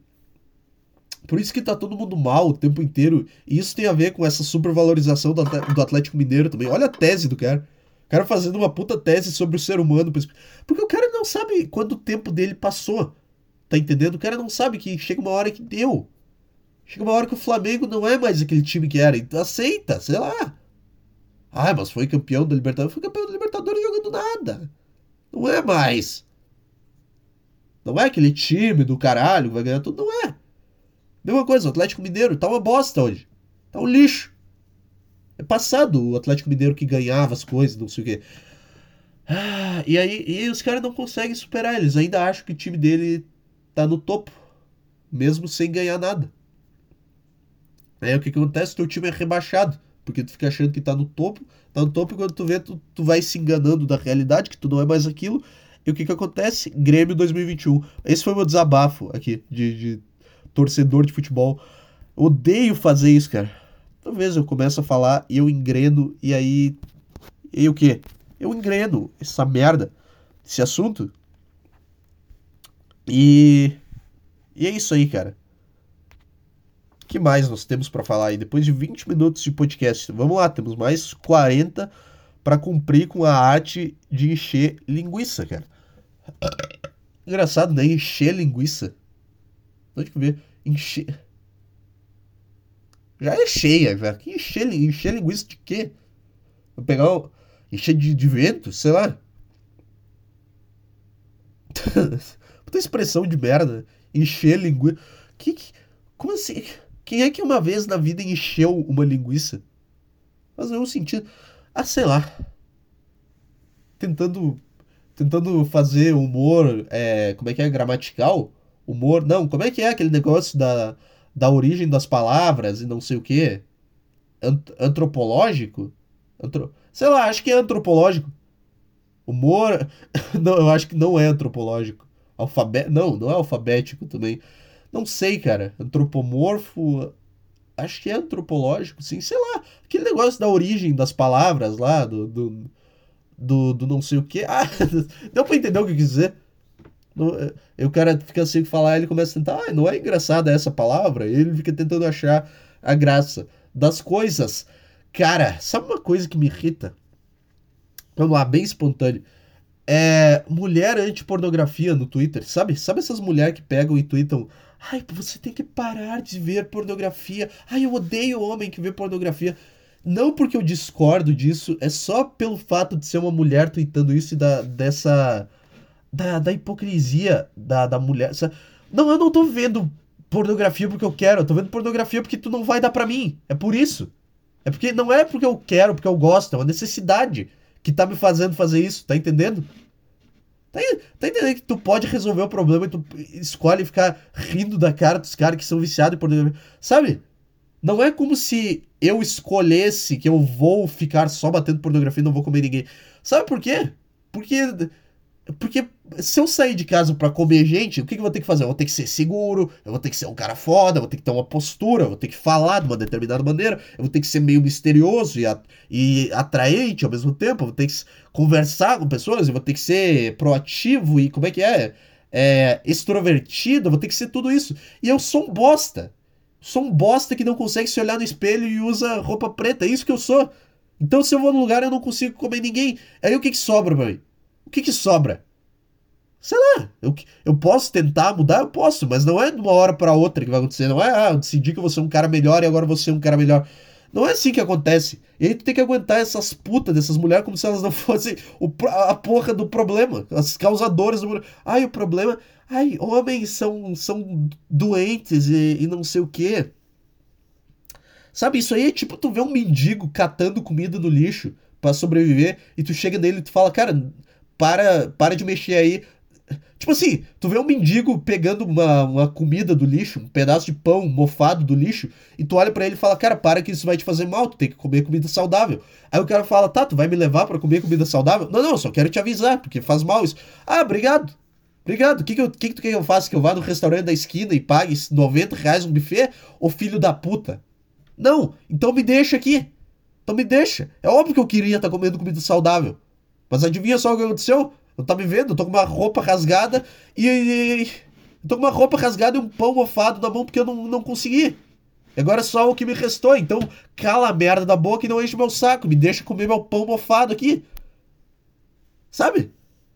por isso que tá todo mundo mal o tempo inteiro. E isso tem a ver com essa supervalorização do Atlético Mineiro também. Olha a tese do cara. O cara fazendo uma puta tese sobre o ser humano. Porque o cara não sabe quando o tempo dele passou. Tá entendendo? O cara não sabe que chega uma hora que deu. Chega uma hora que o Flamengo não é mais aquele time que era. Então aceita, sei lá. Ah, mas foi campeão da Libertadores. Foi campeão da Libertadores jogando nada. Não é mais. Não é aquele time do caralho que vai ganhar tudo. Não é. Mesma coisa, o Atlético Mineiro tá uma bosta hoje. Tá um lixo. É passado o Atlético Mineiro que ganhava as coisas, não sei o quê. Ah, e aí e os caras não conseguem superar eles. Ainda acham que o time dele tá no topo. Mesmo sem ganhar nada. Aí o que, que acontece? Teu time é rebaixado. Porque tu fica achando que tá no topo. Tá no topo e quando tu vê, tu, tu vai se enganando da realidade, que tu não é mais aquilo. E o que, que acontece? Grêmio 2021. Esse foi meu desabafo aqui de, de torcedor de futebol. Odeio fazer isso, cara. Talvez eu começo a falar e eu engreno e aí. E o quê? Eu engreno essa merda, esse assunto. E. E é isso aí, cara. O que mais nós temos para falar aí? Depois de 20 minutos de podcast, vamos lá, temos mais 40 para cumprir com a arte de encher linguiça, cara. Engraçado, né? Encher linguiça. Onde que ver? Encher. Já é cheia, velho. Que encher, encher linguiça de quê? Vou pegar o. Encher de, de vento, sei lá. Puta expressão de merda. Encher linguiça. Que, que, como assim? Quem é que uma vez na vida encheu uma linguiça? Faz nenhum sentido. Ah, sei lá. Tentando. Tentando fazer humor. É, como é que é? Gramatical humor. Não, como é que é aquele negócio da, da origem das palavras e não sei o quê? Ant antropológico? Antro... Sei lá, acho que é antropológico. Humor. não, eu acho que não é antropológico. Alfabe... Não, não é alfabético também. Não sei, cara. Antropomorfo. Acho que é antropológico, sim. Sei lá. Aquele negócio da origem das palavras lá, do. do, do, do não sei o quê. Ah, deu pra entender o que eu quis dizer. E o cara fica assim falar, ele começa a tentar, ah, não é engraçada essa palavra? E ele fica tentando achar a graça das coisas Cara, sabe uma coisa que me irrita? Vamos lá, bem espontâneo. É mulher anti-pornografia no Twitter, sabe? Sabe essas mulheres que pegam e tweetam Ai, você tem que parar de ver pornografia. Ai, eu odeio homem que vê pornografia. Não porque eu discordo disso, é só pelo fato de ser uma mulher tweetando isso e da, dessa. Da, da hipocrisia da, da mulher. Não, eu não tô vendo pornografia porque eu quero, eu tô vendo pornografia porque tu não vai dar pra mim. É por isso. É porque não é porque eu quero, porque eu gosto, é uma necessidade que tá me fazendo fazer isso, tá entendendo? Tá, tá entendendo que tu pode resolver o problema e tu escolhe ficar rindo da cara dos caras que são viciados em pornografia. Sabe? Não é como se eu escolhesse que eu vou ficar só batendo pornografia e não vou comer ninguém. Sabe por quê? Porque porque se eu sair de casa para comer gente, o que, que eu vou ter que fazer? Eu vou ter que ser seguro, eu vou ter que ser um cara foda, eu vou ter que ter uma postura, eu vou ter que falar de uma determinada maneira, eu vou ter que ser meio misterioso e, a, e atraente ao mesmo tempo, eu vou ter que conversar com pessoas, eu vou ter que ser proativo e como é que é? é extrovertido, eu vou ter que ser tudo isso. E eu sou um bosta. Sou um bosta que não consegue se olhar no espelho e usa roupa preta, é isso que eu sou. Então se eu vou num lugar eu não consigo comer ninguém. Aí o que que sobra pra mim? O que que sobra? Sei lá, eu, eu posso tentar mudar, eu posso, mas não é de uma hora para outra que vai acontecer. Não é, ah, eu decidi que vou ser um cara melhor e agora vou ser um cara melhor. Não é assim que acontece. E aí tu tem que aguentar essas putas dessas mulheres como se elas não fossem o, a porra do problema. As causadoras do. Ai, o problema. Ai, homens são, são doentes e, e não sei o quê. Sabe, isso aí é tipo tu ver um mendigo catando comida no lixo para sobreviver e tu chega nele e tu fala, cara, para, para de mexer aí. Tipo assim, tu vê um mendigo pegando uma, uma comida do lixo, um pedaço de pão mofado do lixo, e tu olha para ele e fala, cara, para que isso vai te fazer mal, tu tem que comer comida saudável. Aí o cara fala, tá, tu vai me levar para comer comida saudável? Não, não, só quero te avisar, porque faz mal isso. Ah, obrigado. Obrigado. O que, que, que, que tu quer que eu faça? Que eu vá no restaurante da esquina e pague 90 reais um buffet? Ô filho da puta. Não, então me deixa aqui. Então me deixa. É óbvio que eu queria estar tá comendo comida saudável. Mas adivinha só o que aconteceu? Eu tá me vendo? Eu tô com uma roupa rasgada e. eu tô com uma roupa rasgada e um pão mofado na mão porque eu não, não consegui. Agora é só o que me restou. Então, cala a merda da boca e não enche meu saco. Me deixa comer meu pão mofado aqui. Sabe?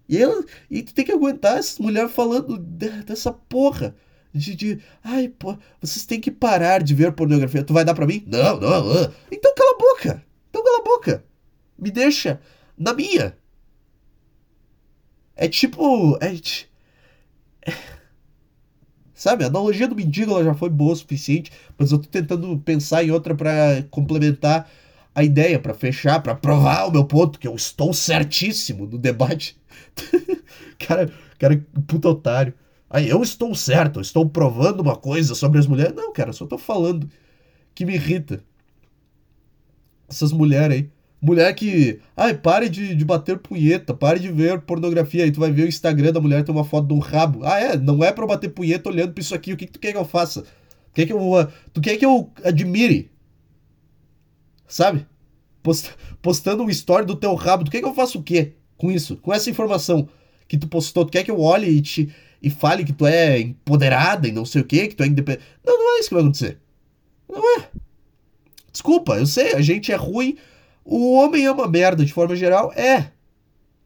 E, ela, e tu tem que aguentar essas mulheres falando dessa porra. De, de, ai, pô, vocês têm que parar de ver pornografia. Tu vai dar pra mim? Não, não, não. Então cala a boca. Então cala a boca. Me deixa na minha. É tipo. É, é, sabe, a analogia do mendigo ela já foi boa o suficiente, mas eu tô tentando pensar em outra para complementar a ideia, para fechar, para provar o meu ponto, que eu estou certíssimo no debate. cara, cara, puta otário. Aí eu estou certo, eu estou provando uma coisa sobre as mulheres. Não, cara, só tô falando que me irrita. Essas mulheres aí. Mulher que. Ai, pare de, de bater punheta, pare de ver pornografia. Aí tu vai ver o Instagram da mulher tem uma foto um rabo. Ah, é? Não é pra eu bater punheta olhando pra isso aqui. O que, que tu quer que eu faça? Tu quer que eu, tu quer que eu admire? Sabe? Post, postando um story do teu rabo. Tu quer que eu faça o quê com isso? Com essa informação que tu postou? Tu quer que eu olhe e, te, e fale que tu é empoderada e não sei o quê? Que tu é independente? Não, não é isso que vai acontecer. Não é. Desculpa, eu sei, a gente é ruim o homem é uma merda de forma geral? É.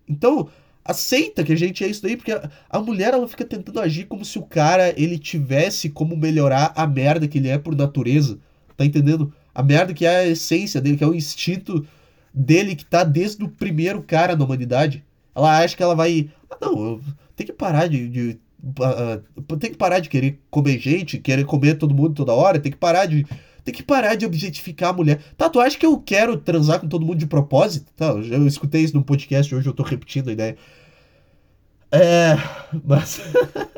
Então, aceita que a gente é isso daí, porque a, a, mulher ela fica tentando agir como se o cara ele tivesse como melhorar a merda que ele é por natureza. Tá entendendo? A merda que é a essência dele, que é o instinto dele que tá desde o primeiro cara na humanidade. Ela acha que ela vai. Ah, não, tem que parar de. de uh, tem que parar de querer comer gente, querer comer todo mundo toda hora, tem que parar de tem que parar de objetificar a mulher. Tá, tu acha que eu quero transar com todo mundo de propósito? Tá, eu, escutei isso num podcast hoje, eu tô repetindo a ideia. É. Mas.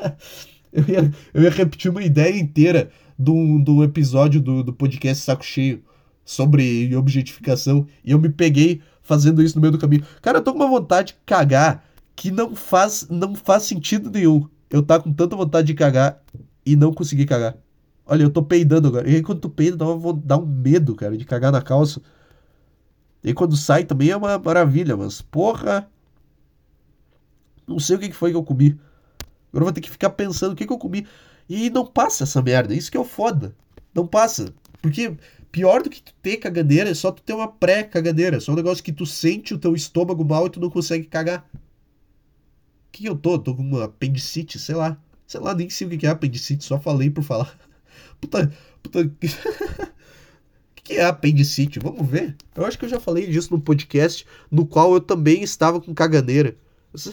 eu, ia, eu ia repetir uma ideia inteira do, do episódio do, do podcast Saco Cheio sobre objetificação e eu me peguei fazendo isso no meio do caminho. Cara, eu tô com uma vontade de cagar que não faz, não faz sentido nenhum. Eu tá com tanta vontade de cagar e não conseguir cagar. Olha, eu tô peidando agora. E aí quando tu peida, dá, uma, dá um medo, cara, de cagar na calça. E quando sai também é uma maravilha, mas porra. Não sei o que foi que eu comi. Agora eu vou ter que ficar pensando o que, que eu comi. E não passa essa merda. Isso que é o foda. Não passa. Porque pior do que tu ter cagadeira é só tu ter uma pré-cagadeira. É só um negócio que tu sente o teu estômago mal e tu não consegue cagar. O que eu tô? Tô com uma apendicite, sei lá. Sei lá, nem sei o que é apendicite, só falei por falar. Puta. Puta. O que é apendicite? Vamos ver. Eu acho que eu já falei disso no podcast, no qual eu também estava com caganeira.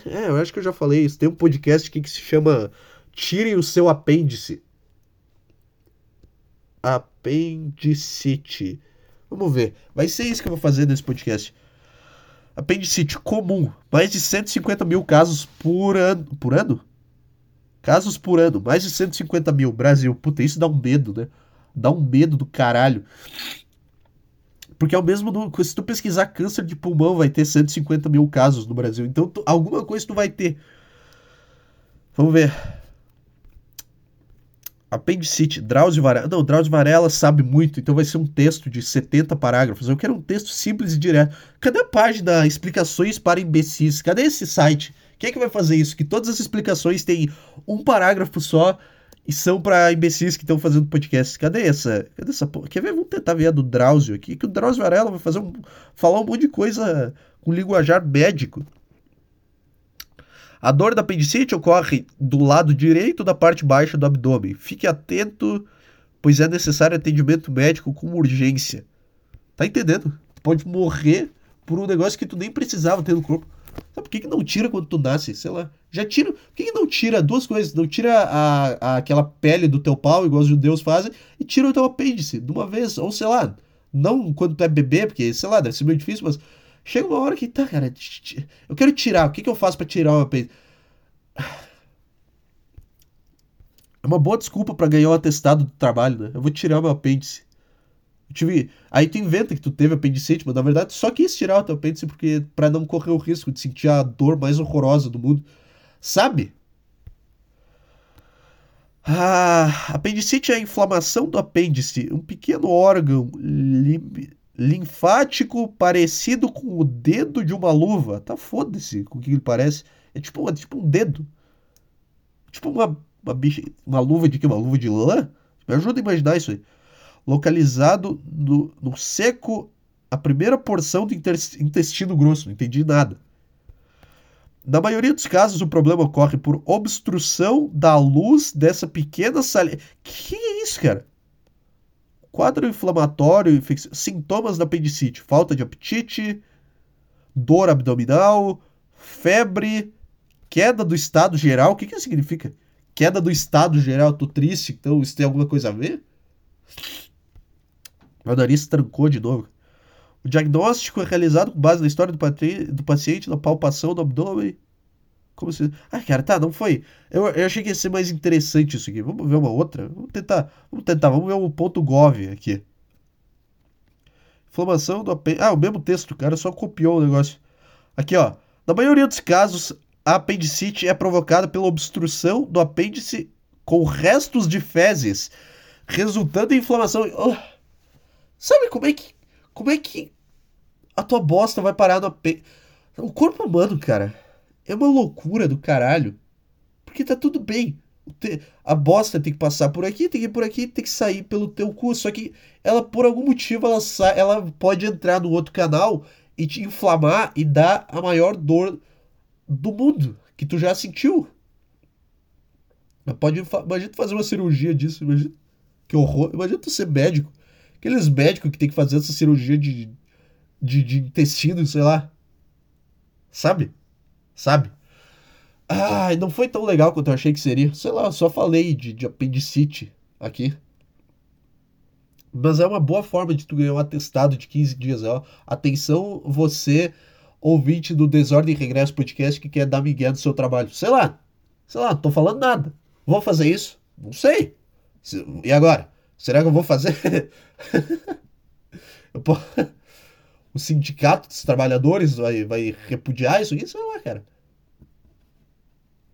É, eu acho que eu já falei isso. Tem um podcast aqui que se chama Tire o seu apêndice. Apendicite. Vamos ver. Vai ser isso que eu vou fazer nesse podcast. Apendicite comum. Mais de 150 mil casos por ano. Por ano? Casos por ano. Mais de 150 mil. Brasil. Puta, isso dá um medo, né? Dá um medo do caralho. Porque é o mesmo. No, se tu pesquisar câncer de pulmão, vai ter 150 mil casos no Brasil. Então, tu, alguma coisa tu vai ter. Vamos ver. Apendicite, Drauzio Varela. Não, Drauzio Varela sabe muito, então vai ser um texto de 70 parágrafos. Eu quero um texto simples e direto. Cadê a página Explicações para Imbecis? Cadê esse site? Quem é que vai fazer isso? Que todas as explicações têm um parágrafo só e são para imbecis que estão fazendo podcast. Cadê essa? Cadê essa porra? Quer ver? Vamos tentar ver a do Drauzio aqui, que o Drauzio Varela vai fazer um, falar um monte de coisa com linguajar médico. A dor da apendicite ocorre do lado direito da parte baixa do abdômen. Fique atento, pois é necessário atendimento médico com urgência. Tá entendendo? Pode morrer por um negócio que tu nem precisava ter no corpo. Sabe por que, que não tira quando tu nasce? Sei lá. Já tira. Por que, que não tira duas coisas? Não tira a, a, aquela pele do teu pau, igual os judeus fazem, e tira o teu apêndice de uma vez. Ou sei lá. Não quando tu é bebê, porque, sei lá, deve ser meio difícil, mas Chega uma hora que, tá, cara, eu quero tirar. O que, que eu faço para tirar o apêndice? É uma boa desculpa para ganhar o um atestado do trabalho, né? Eu vou tirar o meu apêndice. Eu tive... Aí tu inventa que tu teve apendicite, mas na verdade só quis tirar o teu apêndice porque para não correr o risco de sentir a dor mais horrorosa do mundo. Sabe? Ah, apendicite é a inflamação do apêndice, um pequeno órgão lim linfático parecido com o dedo de uma luva. Tá foda-se com o que ele parece. É tipo, é tipo um dedo. Tipo uma, uma, bicha, uma luva de que? Uma luva de lã? Me ajuda a imaginar isso aí. Localizado no, no seco, a primeira porção do intestino grosso. Não entendi nada. Na maioria dos casos, o problema ocorre por obstrução da luz dessa pequena salina. Que é isso, cara? Quadro inflamatório, sintomas da apendicite, falta de apetite, dor abdominal, febre, queda do estado geral. O que, que significa? Queda do estado geral, tô triste, então isso tem alguma coisa a ver? Meu nariz trancou de novo. O diagnóstico é realizado com base na história do, do paciente, na palpação do abdômen. Como se. Ah, cara, tá, não foi. Eu, eu achei que ia ser mais interessante isso aqui. Vamos ver uma outra? Vamos tentar. Vamos tentar, vamos ver o ponto .gov aqui. Inflamação do apêndice. Ah, o mesmo texto, o cara só copiou o negócio. Aqui, ó. Na maioria dos casos, a apendicite é provocada pela obstrução do apêndice com restos de fezes, resultando em inflamação. Oh. Sabe como é que. Como é que a tua bosta vai parar no apêndice? O corpo humano, cara é uma loucura do caralho. Porque tá tudo bem. A bosta tem que passar por aqui, tem que ir por aqui, tem que sair pelo teu cu. Só que ela, por algum motivo, ela, sai, ela pode entrar no outro canal e te inflamar e dar a maior dor do mundo que tu já sentiu. Pode, imagina tu fazer uma cirurgia disso, imagina. Que horror. Imagina tu ser médico. Aqueles médicos que tem que fazer essa cirurgia de, de, de intestino, sei lá. Sabe? sabe? Ai, não foi tão legal quanto eu achei que seria. Sei lá, só falei de, de apendicite aqui. Mas é uma boa forma de tu ganhar um atestado de 15 dias. Ó. Atenção, você, ouvinte do Desordem Regresso Podcast, que quer dar migué do seu trabalho. Sei lá, sei lá, não tô falando nada. Vou fazer isso? Não sei. E agora? Será que eu vou fazer? eu o sindicato dos trabalhadores vai, vai repudiar isso aqui? Sei lá, cara.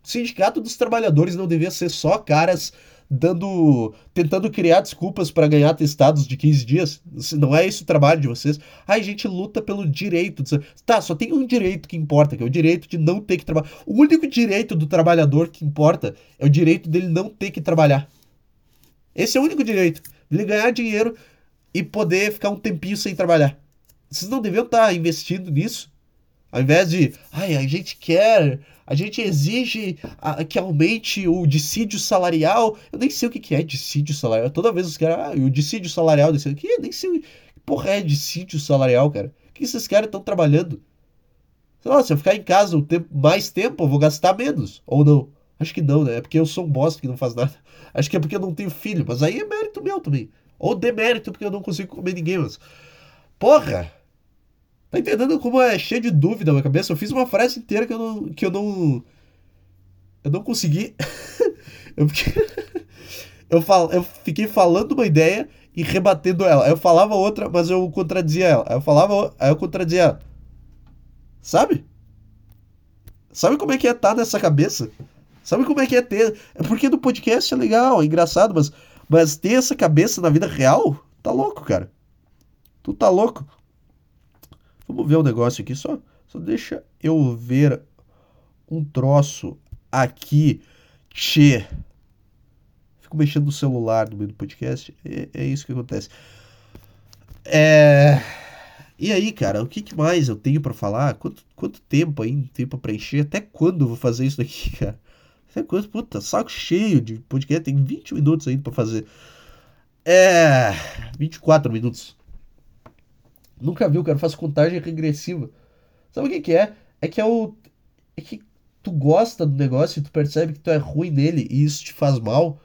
O sindicato dos trabalhadores não devia ser só caras dando tentando criar desculpas para ganhar atestados de 15 dias. Não é esse o trabalho de vocês. A gente luta pelo direito. De... Tá, só tem um direito que importa, que é o direito de não ter que trabalhar. O único direito do trabalhador que importa é o direito dele não ter que trabalhar. Esse é o único direito. Ele ganhar dinheiro e poder ficar um tempinho sem trabalhar. Vocês não deviam estar investindo nisso? Ao invés de, ai, a gente quer, a gente exige a, que aumente o dissídio salarial. Eu nem sei o que, que é dissídio salarial. Toda vez os caras, ah, o dissídio salarial desse aqui, eu nem sei. Que porra é dissídio salarial, cara? O que esses caras estão trabalhando? Sei lá, se eu ficar em casa um tempo, mais tempo, eu vou gastar menos. Ou não. Acho que não, né? É porque eu sou um bosta que não faz nada. Acho que é porque eu não tenho filho. Mas aí é mérito meu também. Ou demérito porque eu não consigo comer ninguém, mas. Porra! Tá entendendo como é cheio de dúvida na minha cabeça? Eu fiz uma frase inteira que eu não. que eu não. Eu não consegui. eu, fiquei... eu, fal... eu fiquei falando uma ideia e rebatendo ela. Eu falava outra, mas eu contradizia ela. Eu falava, aí eu contradizia ela. Sabe? Sabe como é que é tá nessa cabeça? Sabe como é que é ter. É porque no podcast é legal, é engraçado, mas, mas ter essa cabeça na vida real, tá louco, cara. Tu tá louco. Vamos ver o um negócio aqui, só, só deixa eu ver um troço aqui. Tchê. Fico mexendo no celular no meio do podcast. É, é isso que acontece. É... E aí, cara, o que, que mais eu tenho para falar? Quanto, quanto tempo ainda tem pra preencher? Até quando eu vou fazer isso daqui, cara? Até quando? Puta, saco cheio de podcast. Tem 20 minutos ainda para fazer. É. 24 minutos. Nunca viu, cara. Faz contagem regressiva. Sabe o que, que é? É que é o. É que tu gosta do negócio e tu percebe que tu é ruim nele e isso te faz mal.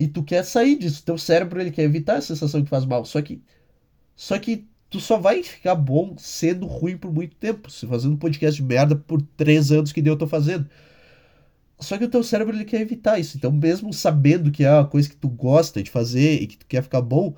E tu quer sair disso. Teu cérebro ele quer evitar a sensação que faz mal. Só que. Só que tu só vai ficar bom sendo ruim por muito tempo. Se fazendo podcast de merda por três anos que eu tô fazendo. Só que o teu cérebro ele quer evitar isso. Então, mesmo sabendo que é uma coisa que tu gosta de fazer e que tu quer ficar bom,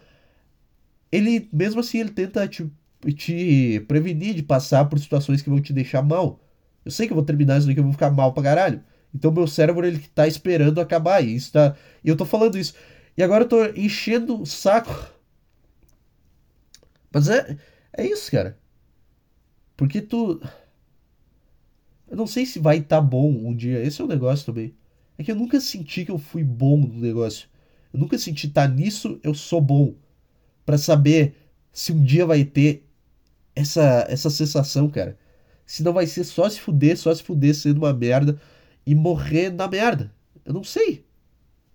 ele, mesmo assim, ele tenta te, te prevenir de passar por situações que vão te deixar mal. Eu sei que eu vou terminar isso daqui, eu vou ficar mal pra caralho. Então meu cérebro, ele tá esperando acabar. E, isso tá, e eu tô falando isso. E agora eu tô enchendo o saco. Mas é, é isso, cara. Porque tu... Eu não sei se vai estar tá bom um dia. Esse é o negócio também. É que eu nunca senti que eu fui bom no negócio. Eu nunca senti, tá nisso, eu sou bom para saber se um dia vai ter essa, essa sensação, cara. Se não vai ser só se fuder, só se fuder sendo uma merda e morrer na merda. Eu não sei.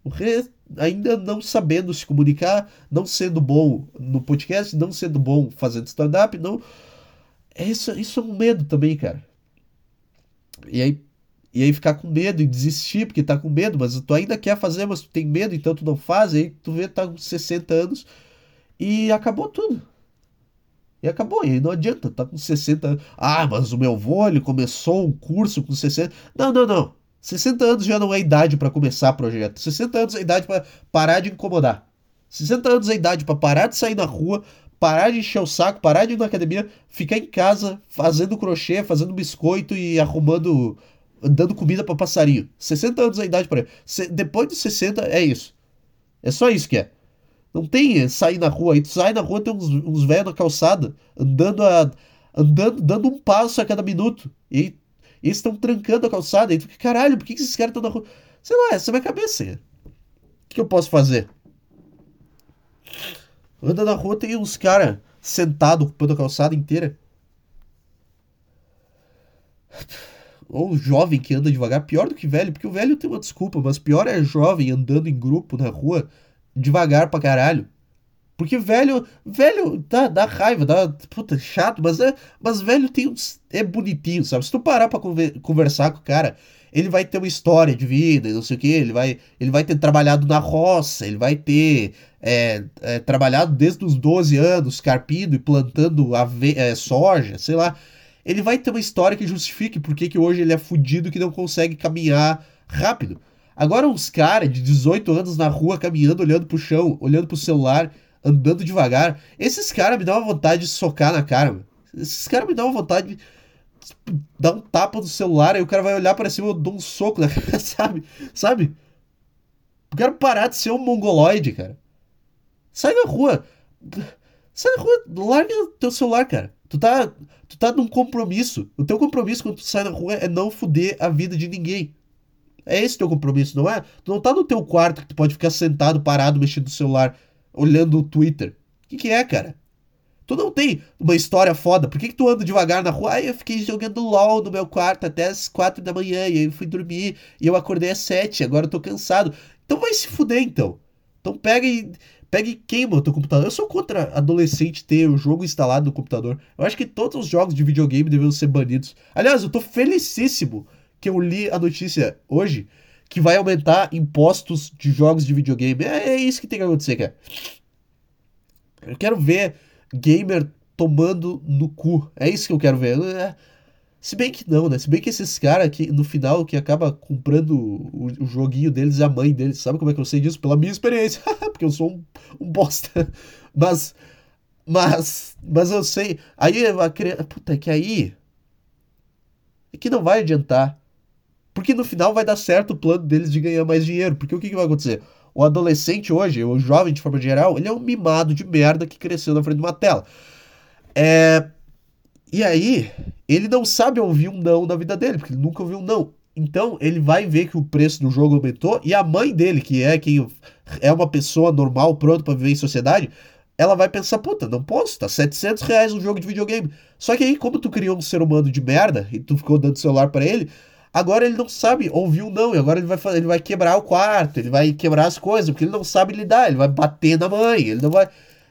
Morrer ainda não sabendo se comunicar, não sendo bom no podcast, não sendo bom fazendo stand-up, não. Isso, isso é um medo também, cara. E aí, e aí ficar com medo e desistir porque tá com medo, mas tu ainda quer fazer, mas tu tem medo, então tu não faz, aí tu vê tá com 60 anos e acabou tudo. E acabou, e aí não adianta, tá com 60 anos. Ah, mas o meu avô, ele começou um curso com 60. Não, não, não. 60 anos já não é idade para começar projeto. 60 anos é idade para parar de incomodar. 60 anos é idade para parar de sair na rua, parar de encher o saco, parar de ir na academia, ficar em casa fazendo crochê, fazendo biscoito e arrumando, dando comida para passarinho. 60 anos é idade para. Depois de 60 é isso. É só isso que é. Não tem sair na rua. Aí tu sai na rua, tem uns, uns velhos na calçada, andando, a, andando, dando um passo a cada minuto. E eles estão trancando a calçada. E tu fica, caralho, por que, que esses caras estão na rua? Sei lá, essa é a minha cabeça. O que, que eu posso fazer? Anda na rua, tem uns caras sentados ocupando a calçada inteira. Ou jovem que anda devagar, pior do que velho, porque o velho tem uma desculpa, mas pior é jovem andando em grupo na rua devagar pra caralho. Porque velho, velho, dá, dá raiva, dá, puta, chato, mas é, mas velho tem uns, é bonitinho, sabe? Se tu parar pra conver, conversar com o cara, ele vai ter uma história de vida, não sei o que, ele vai, ele vai ter trabalhado na roça, ele vai ter é, é, trabalhado desde os 12 anos, carpindo e plantando ave, é, soja, sei lá. Ele vai ter uma história que justifique por que hoje ele é fudido que não consegue caminhar rápido. Agora uns caras de 18 anos na rua caminhando, olhando pro chão, olhando pro celular, andando devagar. Esses caras me dão uma vontade de socar na cara, mano. Esses caras me dão uma vontade de dar um tapa no celular, aí o cara vai olhar para cima e eu dou um soco na cara, sabe? Sabe? Eu quero parar de ser um mongoloide, cara. Sai na rua. Sai na rua, larga teu celular, cara. Tu tá, tu tá num compromisso. O teu compromisso quando tu sai na rua é não fuder a vida de ninguém. É esse teu compromisso, não é? Tu não tá no teu quarto que tu pode ficar sentado, parado, mexendo no celular, olhando o Twitter. O que, que é, cara? Tu não tem uma história foda. Por que, que tu anda devagar na rua? Ah, eu fiquei jogando LOL no meu quarto até as quatro da manhã e aí fui dormir e eu acordei às sete, agora eu tô cansado. Então vai se fuder, então. Então pega e, pega e queima o teu computador. Eu sou contra adolescente ter o jogo instalado no computador. Eu acho que todos os jogos de videogame deveriam ser banidos. Aliás, eu tô felicíssimo que eu li a notícia hoje que vai aumentar impostos de jogos de videogame. É, é isso que tem que acontecer, cara. Eu quero ver gamer tomando no cu. É isso que eu quero ver. É... Se bem que não, né? Se bem que esses caras que no final que acaba comprando o, o, joguinho deles é a mãe deles. Sabe como é que eu sei disso? Pela minha experiência. Porque eu sou um, um bosta. Mas. Mas. Mas eu sei. Aí a criança. Puta, é que aí. É que não vai adiantar. Porque no final vai dar certo o plano deles de ganhar mais dinheiro. Porque o que, que vai acontecer? O adolescente hoje, o jovem de forma geral, ele é um mimado de merda que cresceu na frente de uma tela. É... E aí, ele não sabe ouvir um não na vida dele, porque ele nunca ouviu um não. Então, ele vai ver que o preço do jogo aumentou e a mãe dele, que é quem é uma pessoa normal, pronta para viver em sociedade, ela vai pensar, puta, não posso, tá 700 reais um jogo de videogame. Só que aí, como tu criou um ser humano de merda e tu ficou dando celular para ele, Agora ele não sabe ouvir um não, e agora ele vai, ele vai quebrar o quarto, ele vai quebrar as coisas, porque ele não sabe lidar, ele vai bater na mãe, ele não vai,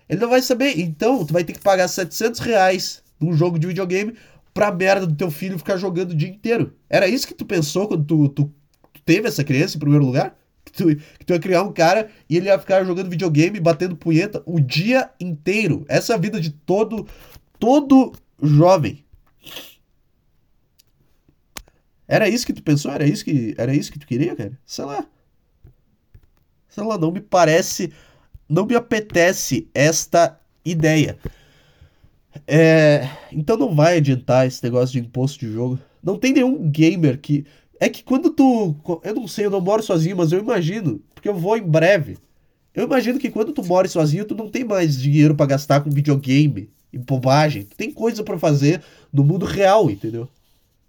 ele não vai saber. Então, tu vai ter que pagar 700 reais num jogo de videogame pra merda do teu filho ficar jogando o dia inteiro. Era isso que tu pensou quando tu, tu, tu teve essa criança em primeiro lugar? Que tu, que tu ia criar um cara e ele ia ficar jogando videogame, batendo punheta o dia inteiro. Essa é a vida de todo, todo jovem. Era isso que tu pensou? Era isso que, era isso que tu queria, cara? Sei lá. Sei lá, não me parece. Não me apetece esta ideia. É, então não vai adiantar esse negócio de imposto de jogo. Não tem nenhum gamer que. É que quando tu. Eu não sei, eu não moro sozinho, mas eu imagino. Porque eu vou em breve. Eu imagino que quando tu mora sozinho, tu não tem mais dinheiro para gastar com videogame e bobagem. Tu tem coisa para fazer no mundo real, entendeu?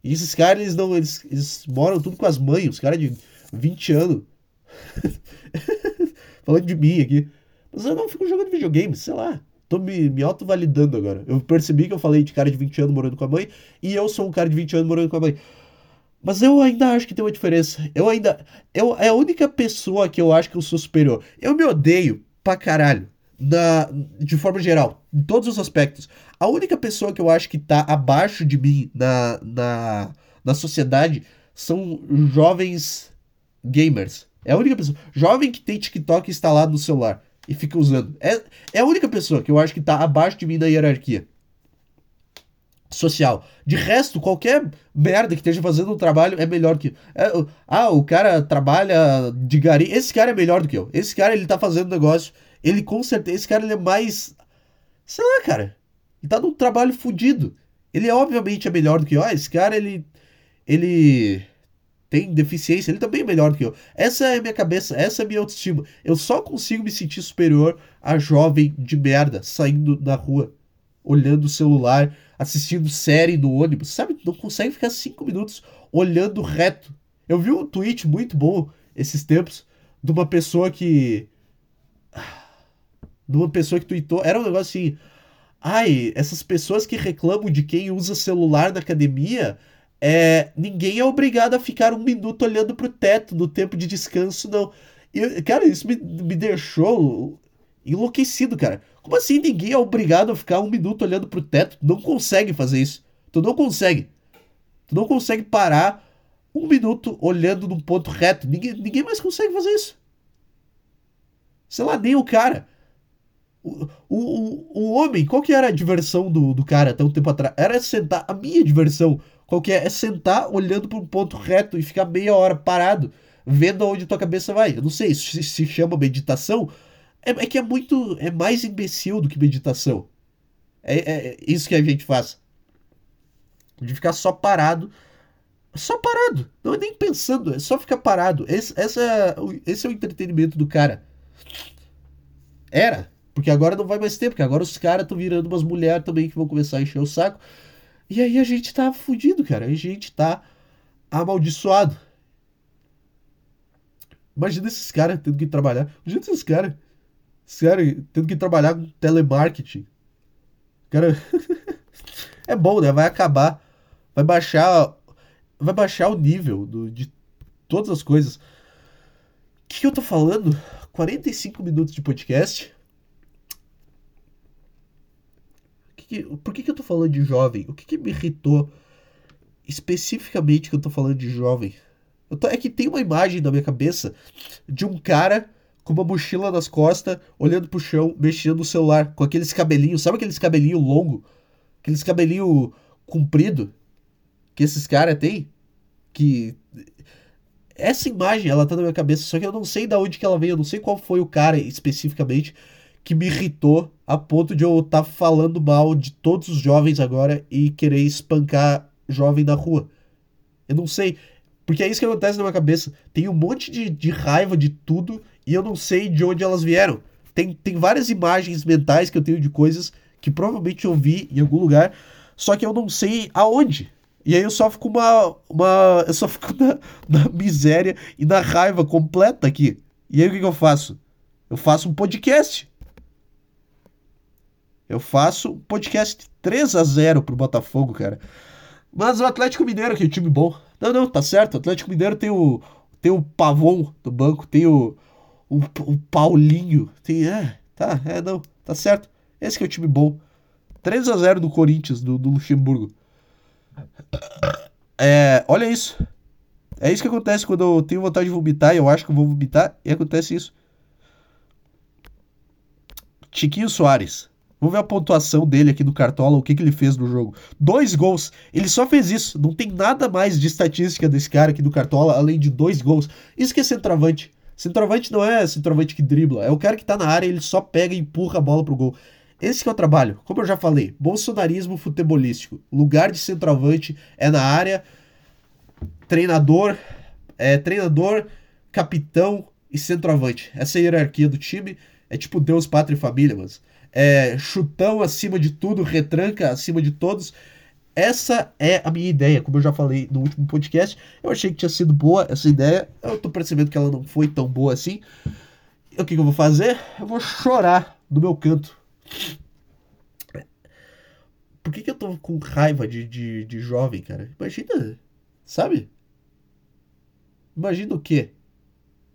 E esses caras, eles não. Eles, eles moram tudo com as mães, os caras de 20 anos. Falando de mim aqui. Mas eu não fico jogando videogame, sei lá. Tô me, me auto-validando agora. Eu percebi que eu falei de cara de 20 anos morando com a mãe. E eu sou um cara de 20 anos morando com a mãe. Mas eu ainda acho que tem uma diferença. Eu ainda. Eu, é a única pessoa que eu acho que eu sou superior. Eu me odeio pra caralho na, de forma geral, em todos os aspectos. A única pessoa que eu acho que tá abaixo de mim na, na, na sociedade são jovens gamers. É a única pessoa. Jovem que tem TikTok instalado no celular e fica usando. É, é a única pessoa que eu acho que tá abaixo de mim na hierarquia social. De resto, qualquer merda que esteja fazendo um trabalho é melhor que. É, ah, o cara trabalha de gari. Esse cara é melhor do que eu. Esse cara ele tá fazendo negócio ele com certeza, esse cara ele é mais. Sei lá, cara. Ele tá num trabalho fodido. Ele obviamente é melhor do que eu. Ah, esse cara ele. Ele tem deficiência, ele também é melhor do que eu. Essa é a minha cabeça, essa é a minha autoestima. Eu só consigo me sentir superior a jovem de merda saindo na rua, olhando o celular, assistindo série no ônibus, sabe? Não consegue ficar cinco minutos olhando reto. Eu vi um tweet muito bom esses tempos de uma pessoa que de uma pessoa que tweetou. Era um negócio assim. Ai, essas pessoas que reclamam de quem usa celular na academia, é, ninguém é obrigado a ficar um minuto olhando pro teto no tempo de descanso, não. E, cara, isso me, me deixou enlouquecido, cara. Como assim ninguém é obrigado a ficar um minuto olhando pro teto? Não consegue fazer isso. Tu não consegue. Tu não consegue parar um minuto olhando num ponto reto. Ninguém, ninguém mais consegue fazer isso. Sei lá, nem o cara. O, o, o homem, qual que era a diversão do, do cara até um tempo atrás? Era sentar. A minha diversão, qual que é? É sentar olhando para um ponto reto e ficar meia hora parado, vendo aonde tua cabeça vai. Eu não sei, isso se, se chama meditação. É, é, que é muito. É mais imbecil do que meditação. É, é, é isso que a gente faz. De ficar só parado. Só parado. Não é nem pensando, é só ficar parado. Esse, essa, é esse é o entretenimento do cara. Era. Porque agora não vai mais ter, porque agora os caras estão virando umas mulheres também que vão começar a encher o saco. E aí a gente tá fudido, cara. A gente tá amaldiçoado. Imagina esses caras tendo que trabalhar. Imagina esses caras. Sério, tendo que trabalhar com telemarketing. Cara, é bom, né? Vai acabar. Vai baixar. Vai baixar o nível do, de todas as coisas. O que, que eu tô falando? 45 minutos de podcast. Que por que, que eu tô falando de jovem? O que, que me irritou especificamente que eu tô falando de jovem? Tô, é que tem uma imagem na minha cabeça de um cara com uma mochila nas costas, olhando pro chão, mexendo no celular, com aqueles cabelinhos, sabe aqueles cabelinhos longo? Aqueles cabelinhos comprido que esses caras têm? Que. Essa imagem, ela tá na minha cabeça, só que eu não sei de onde que ela veio, eu não sei qual foi o cara especificamente que me irritou a ponto de eu estar tá falando mal de todos os jovens agora e querer espancar jovem na rua. Eu não sei. Porque é isso que acontece na minha cabeça. Tem um monte de, de raiva de tudo e eu não sei de onde elas vieram. Tem, tem várias imagens mentais que eu tenho de coisas que provavelmente eu vi em algum lugar, só que eu não sei aonde. E aí eu só fico uma. uma eu só fico na, na miséria e na raiva completa aqui. E aí o que, que eu faço? Eu faço um podcast. Eu faço podcast 3 a 0 pro Botafogo, cara. Mas o Atlético Mineiro, que é um time bom. Não, não, tá certo. O Atlético Mineiro tem o. Tem o Pavon do banco, tem o. O, o Paulinho. Tem. É, tá, é, não, tá certo. Esse que é o time bom. 3 a 0 do Corinthians, do, do Luxemburgo. É, olha isso. É isso que acontece quando eu tenho vontade de vomitar e eu acho que eu vou vomitar e acontece isso. Tiquinho Soares. Vamos ver a pontuação dele aqui no Cartola, o que, que ele fez no jogo. Dois gols. Ele só fez isso. Não tem nada mais de estatística desse cara aqui no Cartola, além de dois gols. Isso que é centroavante. Centroavante não é centroavante que dribla. É o cara que tá na área, ele só pega e empurra a bola pro gol. Esse que é o trabalho. Como eu já falei, bolsonarismo futebolístico. Lugar de centroavante é na área. Treinador, é treinador, capitão e centroavante. Essa é a hierarquia do time. É tipo Deus, Pátria e Família, mas é, chutão acima de tudo, retranca acima de todos. Essa é a minha ideia, como eu já falei no último podcast. Eu achei que tinha sido boa essa ideia. Eu tô percebendo que ela não foi tão boa assim. O que, que eu vou fazer? Eu vou chorar no meu canto. Por que, que eu tô com raiva de, de, de jovem, cara? Imagina, sabe? Imagina o quê?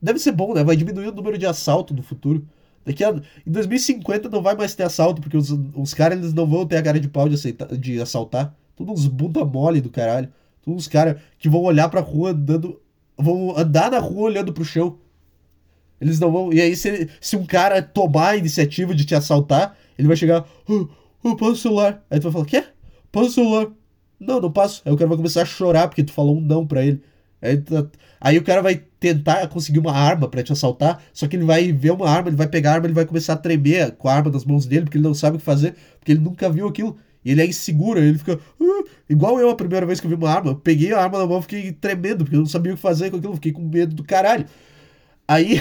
Deve ser bom, né? Vai diminuir o número de assalto no futuro. Daqui a, em 2050 não vai mais ter assalto, porque os, os caras eles não vão ter a cara de pau de, aceitar, de assaltar. Todos uns bunda mole do caralho. Todos uns caras que vão olhar pra rua andando. Vão andar na rua olhando pro chão. Eles não vão. E aí, se, se um cara tomar a iniciativa de te assaltar, ele vai chegar. Oh, oh, passa o celular. Aí tu vai falar: Quê? Passa o celular. Não, não passo. Aí o cara vai começar a chorar porque tu falou um não pra ele. Aí, o cara vai tentar conseguir uma arma para te assaltar, só que ele vai ver uma arma, ele vai pegar a arma, ele vai começar a tremer com a arma nas mãos dele, porque ele não sabe o que fazer, porque ele nunca viu aquilo. E ele é inseguro, ele fica. Uh, igual eu a primeira vez que eu vi uma arma, eu peguei a arma na mão, fiquei tremendo, porque eu não sabia o que fazer com aquilo, fiquei com medo do caralho. Aí.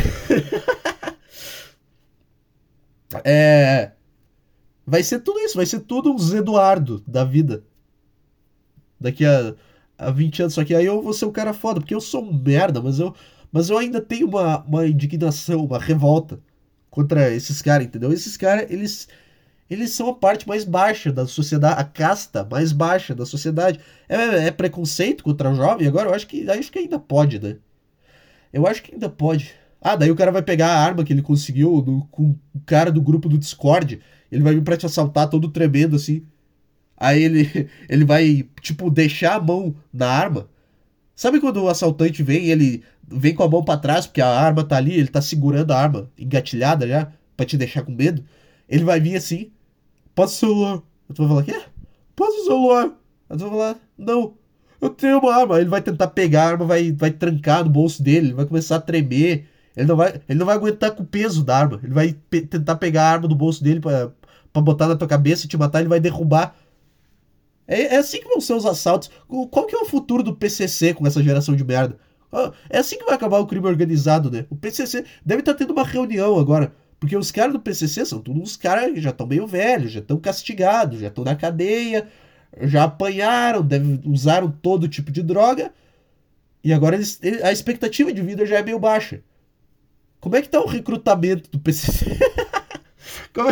é. Vai ser tudo isso, vai ser tudo um Eduardo da vida. Daqui a há 20 anos, só que aí eu vou ser um cara foda, porque eu sou um merda, mas eu, mas eu ainda tenho uma, uma indignação, uma revolta contra esses caras, entendeu? Esses caras, eles eles são a parte mais baixa da sociedade, a casta mais baixa da sociedade. É, é preconceito contra o jovem? Agora eu acho que acho que ainda pode, né? Eu acho que ainda pode. Ah, daí o cara vai pegar a arma que ele conseguiu do, com o cara do grupo do Discord. Ele vai vir pra te assaltar todo tremendo assim. Aí ele, ele vai, tipo, deixar a mão na arma. Sabe quando o assaltante vem ele vem com a mão para trás, porque a arma tá ali, ele tá segurando a arma engatilhada já, pra te deixar com medo? Ele vai vir assim, passa o celular. Tu vai falar, quê? Passa o celular. Aí tu vai falar, não, eu tenho uma arma. Ele vai tentar pegar a arma, vai, vai trancar no bolso dele, ele vai começar a tremer. Ele não vai, ele não vai aguentar com o peso da arma. Ele vai pe tentar pegar a arma do bolso dele para botar na tua cabeça e te matar, ele vai derrubar é, é assim que vão ser os assaltos. Qual que é o futuro do PCC com essa geração de merda? Ah, é assim que vai acabar o crime organizado, né? O PCC deve estar tá tendo uma reunião agora. Porque os caras do PCC são todos uns caras que já estão meio velhos, já estão castigados, já estão na cadeia, já apanharam, deve, usaram todo tipo de droga. E agora eles, a expectativa de vida já é meio baixa. Como é que tá o recrutamento do PCC? Como...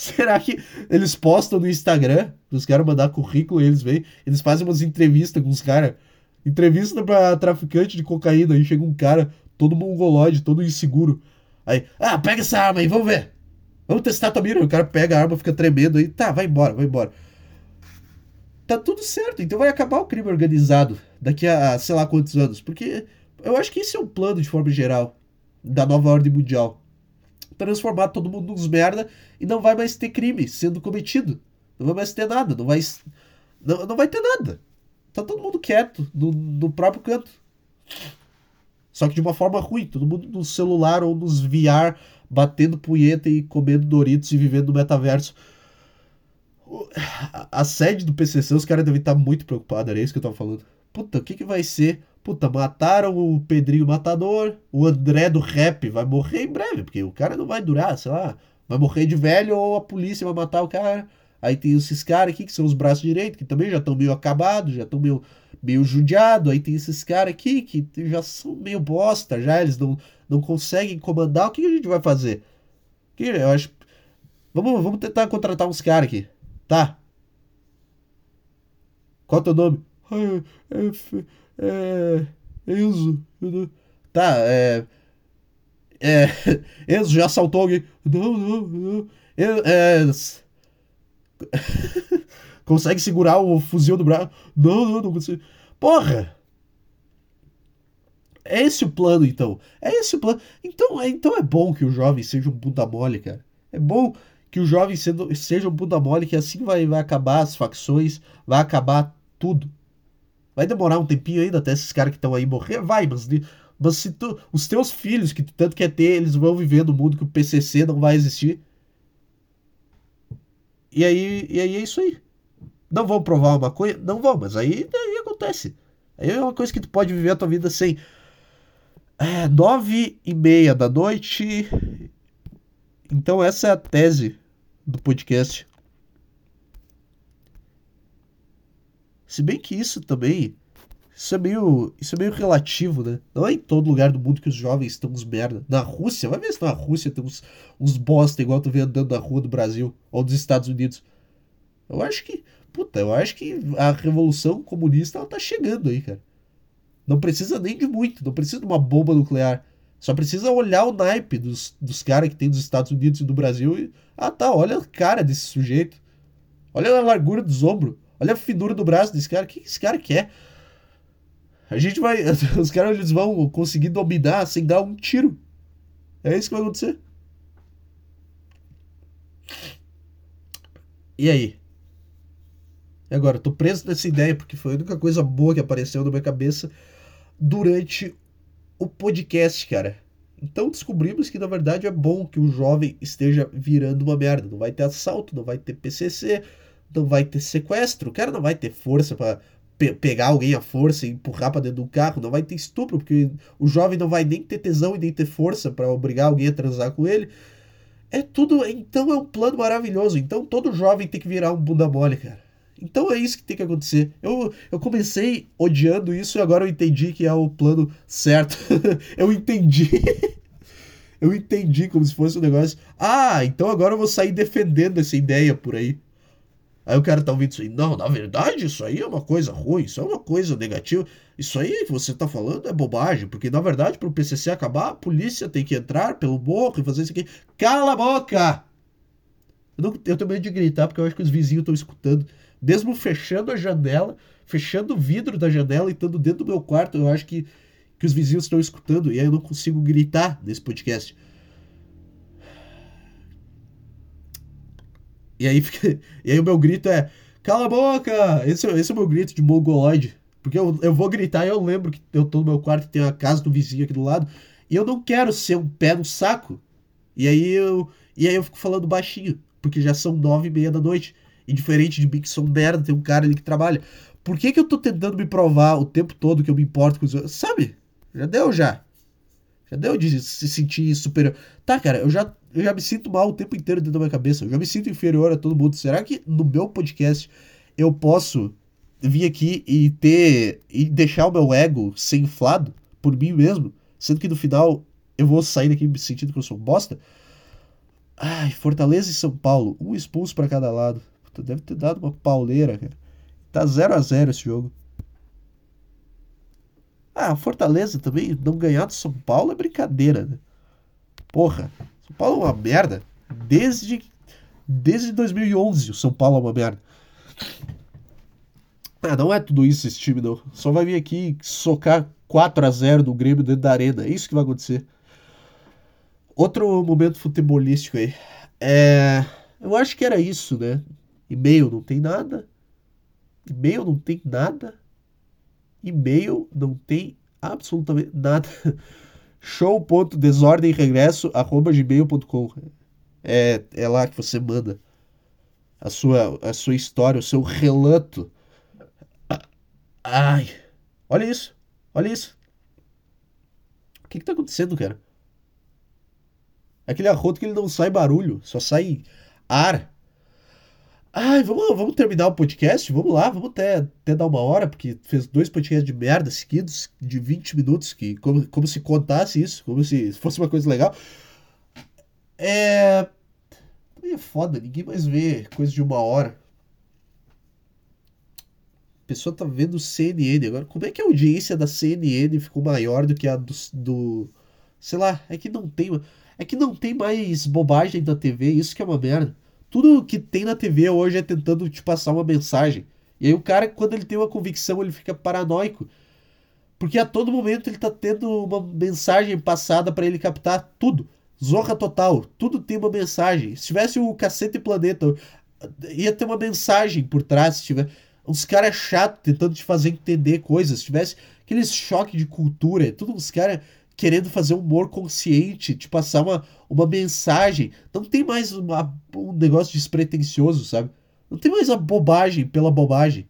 Será que eles postam no Instagram, os caras mandar currículo e eles vêm, eles fazem umas entrevistas com os caras. Entrevista pra traficante de cocaína, aí chega um cara todo mongolóide, todo inseguro. Aí, ah, pega essa arma aí, vamos ver. Vamos testar tua mira. O cara pega a arma, fica tremendo aí, tá, vai embora, vai embora. Tá tudo certo, então vai acabar o crime organizado daqui a sei lá quantos anos. Porque eu acho que esse é um plano de forma geral da nova ordem mundial. Transformar todo mundo nos merda e não vai mais ter crime sendo cometido. Não vai mais ter nada, não vai. Não, não vai ter nada. Tá todo mundo quieto, no, no próprio canto. Só que de uma forma ruim, todo mundo no celular ou nos VR, batendo punheta e comendo Doritos e vivendo no metaverso. A sede do PCC, os caras devem estar muito preocupados, era isso que eu tava falando. Puta, o que que vai ser? Puta, mataram o Pedrinho Matador, o André do Rap vai morrer em breve, porque o cara não vai durar, sei lá, vai morrer de velho ou a polícia vai matar o cara. Aí tem esses caras aqui que são os braços direitos, que também já estão meio acabados, já estão meio, meio judiados. Aí tem esses caras aqui que já são meio bosta, já eles não, não conseguem comandar. O que a gente vai fazer? Que eu acho. Vamos, vamos tentar contratar uns caras aqui. Tá? Qual é o teu nome? É, é, é Enzo. Tá, é. É. Enzo já assaltou alguém. Não, não, não. É. Consegue segurar o fuzil do braço? Não, não, não consigo. Porra! É esse o plano, então. É esse o plano. Então é, então é bom que o jovem seja um bunda mole, cara. É bom que o jovem seja um bunda mole, que assim vai, vai acabar as facções, vai acabar tudo. Vai demorar um tempinho ainda até esses caras que estão aí morrer? Vai, mas, mas se tu, os teus filhos, que tu tanto quer ter, eles vão viver no mundo que o PCC não vai existir. E aí, e aí é isso aí. Não vão provar uma coisa? Não vão, mas aí, aí acontece. Aí é uma coisa que tu pode viver a tua vida sem. É, nove e meia da noite. Então essa é a tese do podcast. Se bem que isso também. Isso é meio. Isso é meio relativo, né? Não é em todo lugar do mundo que os jovens estão uns merda. Na Rússia, vai ver se na Rússia tem uns, uns bosta igual tu vê andando na rua do Brasil ou dos Estados Unidos. Eu acho que. Puta, eu acho que a revolução comunista ela tá chegando aí, cara. Não precisa nem de muito, não precisa de uma bomba nuclear. Só precisa olhar o naipe dos, dos caras que tem dos Estados Unidos e do Brasil e. Ah tá, olha a cara desse sujeito. Olha a largura dos ombros. Olha a finura do braço desse cara. O que esse cara quer? A gente vai. Os caras eles vão conseguir dominar sem dar um tiro. É isso que vai acontecer. E aí? E agora? Tô preso nessa ideia porque foi a única coisa boa que apareceu na minha cabeça durante o podcast, cara. Então descobrimos que na verdade é bom que o jovem esteja virando uma merda. Não vai ter assalto, não vai ter PCC, não vai ter sequestro, o cara não vai ter força para pe pegar alguém à força e empurrar para dentro do carro, não vai ter estupro, porque o jovem não vai nem ter tesão e nem ter força para obrigar alguém a transar com ele. É tudo, então é um plano maravilhoso. Então todo jovem tem que virar um bunda mole, cara. Então é isso que tem que acontecer. Eu, eu comecei odiando isso e agora eu entendi que é o plano certo. eu entendi. eu entendi como se fosse um negócio. Ah, então agora eu vou sair defendendo essa ideia por aí. Aí o cara tá ouvindo isso aí. Não, na verdade, isso aí é uma coisa ruim, isso é uma coisa negativa. Isso aí que você tá falando é bobagem, porque na verdade, para o PCC acabar, a polícia tem que entrar pelo morro e fazer isso aqui. Cala a boca! Eu, não, eu tenho medo de gritar porque eu acho que os vizinhos estão escutando. Mesmo fechando a janela, fechando o vidro da janela e estando dentro do meu quarto, eu acho que, que os vizinhos estão escutando e aí eu não consigo gritar nesse podcast. E aí, fica, e aí o meu grito é: Cala a boca! Esse, esse é o meu grito de mongoloide. Porque eu, eu vou gritar e eu lembro que eu tô no meu quarto e tem a casa do vizinho aqui do lado. E eu não quero ser um pé no saco. E aí eu, e aí eu fico falando baixinho. Porque já são nove e meia da noite. E diferente de mim que sou merda, tem um cara ali que trabalha. Por que, que eu tô tentando me provar o tempo todo que eu me importo com os outros? Sabe? Já deu já. Já deu de se sentir superior. Tá, cara, eu já, eu já me sinto mal o tempo inteiro dentro da minha cabeça. Eu já me sinto inferior a todo mundo. Será que no meu podcast eu posso vir aqui e ter. e deixar o meu ego ser inflado por mim mesmo? Sendo que no final eu vou sair daqui me sentindo que eu sou bosta? Ai, Fortaleza e São Paulo. Um expulso para cada lado. Puta, deve ter dado uma pauleira, cara. Tá 0 a 0 esse jogo. Ah, Fortaleza também não ganhar do São Paulo é brincadeira, né? Porra, São Paulo é uma merda. Desde, desde 2011 o São Paulo é uma merda. Ah, não é tudo isso esse time, não. Só vai vir aqui socar 4 a 0 do Grêmio dentro da arena. É isso que vai acontecer. Outro momento futebolístico aí. É... Eu acho que era isso, né? E-mail não tem nada. E-mail não tem nada. E-mail não tem absolutamente nada. show.desordemregresso.gmail.com é, é lá que você manda a sua, a sua história, o seu relato. Ai, olha isso, olha isso. O que que tá acontecendo, cara? Aquele arroto que ele não sai barulho, só sai ar. Ai, vamos, vamos terminar o podcast? Vamos lá, vamos até, até dar uma hora, porque fez dois podcasts de merda seguidos, de 20 minutos, que como, como se contasse isso, como se fosse uma coisa legal. É. É foda, ninguém mais vê coisa de uma hora. A pessoa tá vendo CNN agora. Como é que a audiência da CNN ficou maior do que a do. do sei lá, é que não tem. É que não tem mais bobagem da TV, isso que é uma merda. Tudo que tem na TV hoje é tentando te passar uma mensagem. E aí o cara, quando ele tem uma convicção, ele fica paranoico. Porque a todo momento ele tá tendo uma mensagem passada para ele captar tudo. Zorra total. Tudo tem uma mensagem. Se tivesse o Cacete Planeta, ia ter uma mensagem por trás. Se tiver uns caras chatos tentando te fazer entender coisas. Se tivesse aqueles choque de cultura. Tudo uns caras querendo fazer humor consciente, te passar uma, uma mensagem. Não tem mais uma, um negócio despretensioso, sabe? Não tem mais a bobagem pela bobagem.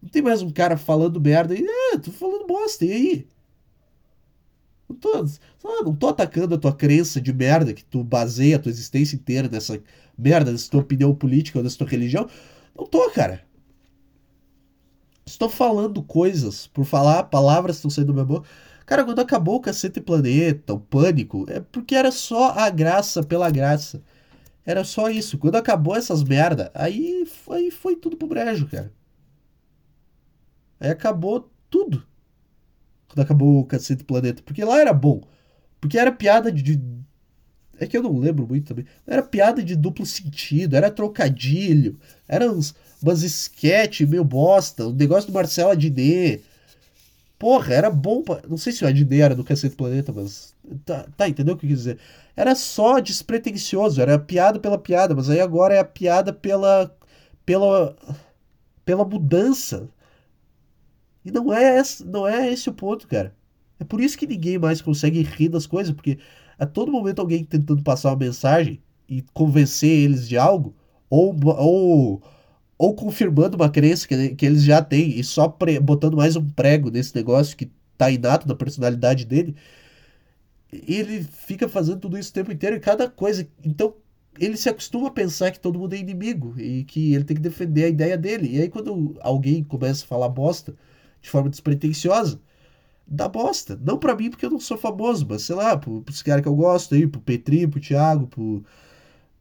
Não tem mais um cara falando merda e, é, tô falando bosta, e aí? Não tô, não tô atacando a tua crença de merda que tu baseia a tua existência inteira nessa merda, nessa tua opinião política ou nessa tua religião. Não tô, cara. Estou falando coisas por falar, palavras estão saindo da minha boca Cara, quando acabou o Cacete Planeta, o Pânico, é porque era só a graça pela graça. Era só isso. Quando acabou essas merda, aí, aí foi tudo pro brejo, cara. Aí acabou tudo. Quando acabou o Cacete Planeta. Porque lá era bom. Porque era piada de. É que eu não lembro muito também. Era piada de duplo sentido, era trocadilho, era uns, umas sketch meio bosta, o negócio do Marcelo Adnet Porra, era bom. Pra... Não sei se o Adnet era do Cacete Planeta, mas. Tá, tá, entendeu o que eu quis dizer? Era só despretensioso, era piada pela piada, mas aí agora é a piada pela. pela. pela mudança. E não é, esse, não é esse o ponto, cara. É por isso que ninguém mais consegue rir das coisas, porque a todo momento alguém tentando passar uma mensagem e convencer eles de algo, ou, ou ou confirmando uma crença que, que eles já têm e só pre, botando mais um prego nesse negócio que tá inato na personalidade dele. Ele fica fazendo tudo isso o tempo inteiro e cada coisa. Então ele se acostuma a pensar que todo mundo é inimigo e que ele tem que defender a ideia dele. E aí quando alguém começa a falar bosta de forma despretensiosa, dá bosta. Não para mim porque eu não sou famoso, mas sei lá, pro, pros caras que eu gosto aí, pro Petri, pro Thiago, pro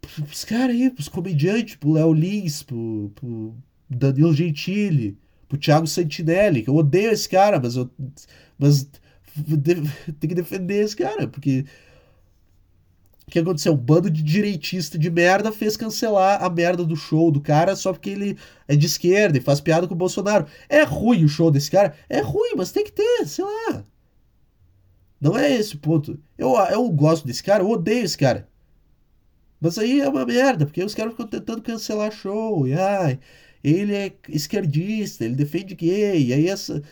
pros caras aí, pros comediantes, pro Léo Lins, pro, pro Danilo Gentili, pro Thiago Santinelli, que eu odeio esse cara, mas eu. Mas tem que defender esse cara, porque. O que aconteceu? Um bando de direitista de merda fez cancelar a merda do show do cara só porque ele é de esquerda e faz piada com o Bolsonaro. É ruim o show desse cara? É ruim, mas tem que ter, sei lá. Não é esse o ponto. Eu, eu gosto desse cara, eu odeio esse cara. Mas aí é uma merda, porque os caras ficam tentando cancelar show. E ai, ele é esquerdista, ele defende gay. E aí essa.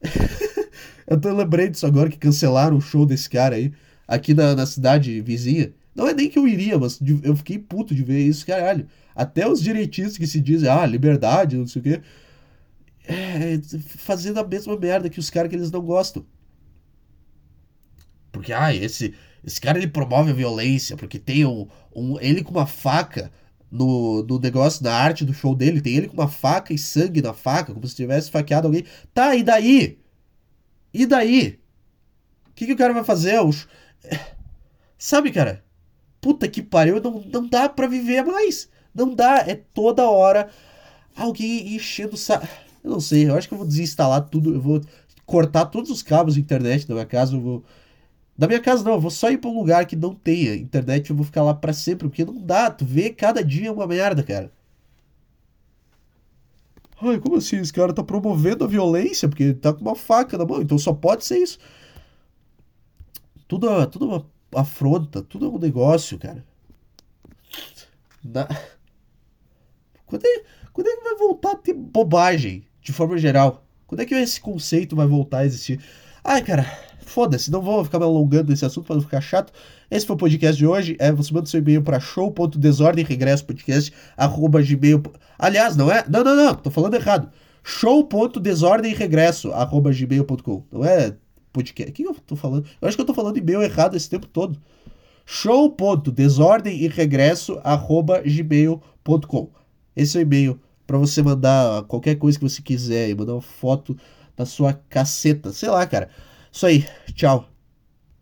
eu tô lembrando disso agora que cancelaram o show desse cara aí, aqui na, na cidade vizinha. Não é nem que eu iria, mas eu fiquei puto de ver isso, caralho. Até os direitistas que se dizem, ah, liberdade, não sei o quê. É, fazendo a mesma merda que os caras que eles não gostam. Porque, ah, esse, esse cara ele promove a violência, porque tem um, um ele com uma faca no, no negócio, na arte do show dele, tem ele com uma faca e sangue na faca, como se tivesse faqueado alguém. Tá, e daí? E daí? O que, que o cara vai fazer? Sabe, cara? puta que pariu, não, não dá pra viver mais. Não dá, é toda hora alguém enchendo o saco. Eu não sei, eu acho que eu vou desinstalar tudo, eu vou cortar todos os cabos de internet da minha casa, eu vou. Da minha casa não, eu vou só ir pra um lugar que não tenha internet, eu vou ficar lá para sempre, porque não dá, tu vê cada dia uma merda, cara. Ai, como assim? Esse cara tá promovendo a violência porque ele tá com uma faca na mão, então só pode ser isso. Tudo, tudo uma afronta, tudo é um negócio, cara. Na... Quando, é, quando é que vai voltar a ter bobagem, de forma geral? Quando é que esse conceito vai voltar a existir? Ai, cara, foda-se, não vou ficar me alongando nesse assunto para não ficar chato. Esse foi o podcast de hoje. É, você manda seu e-mail para show.desordemregresso.podcast@gmail. Aliás, não é? Não, não, não, tô falando errado. show.desordemregresso@gmail.com. Não é podcast. O que eu tô falando? Eu acho que eu tô falando e-mail errado esse tempo todo. show.desordemregresso@gmail.com. Esse é o e-mail para você mandar qualquer coisa que você quiser e mandar uma foto da sua caceta. Sei lá, cara. Isso aí. Tchau.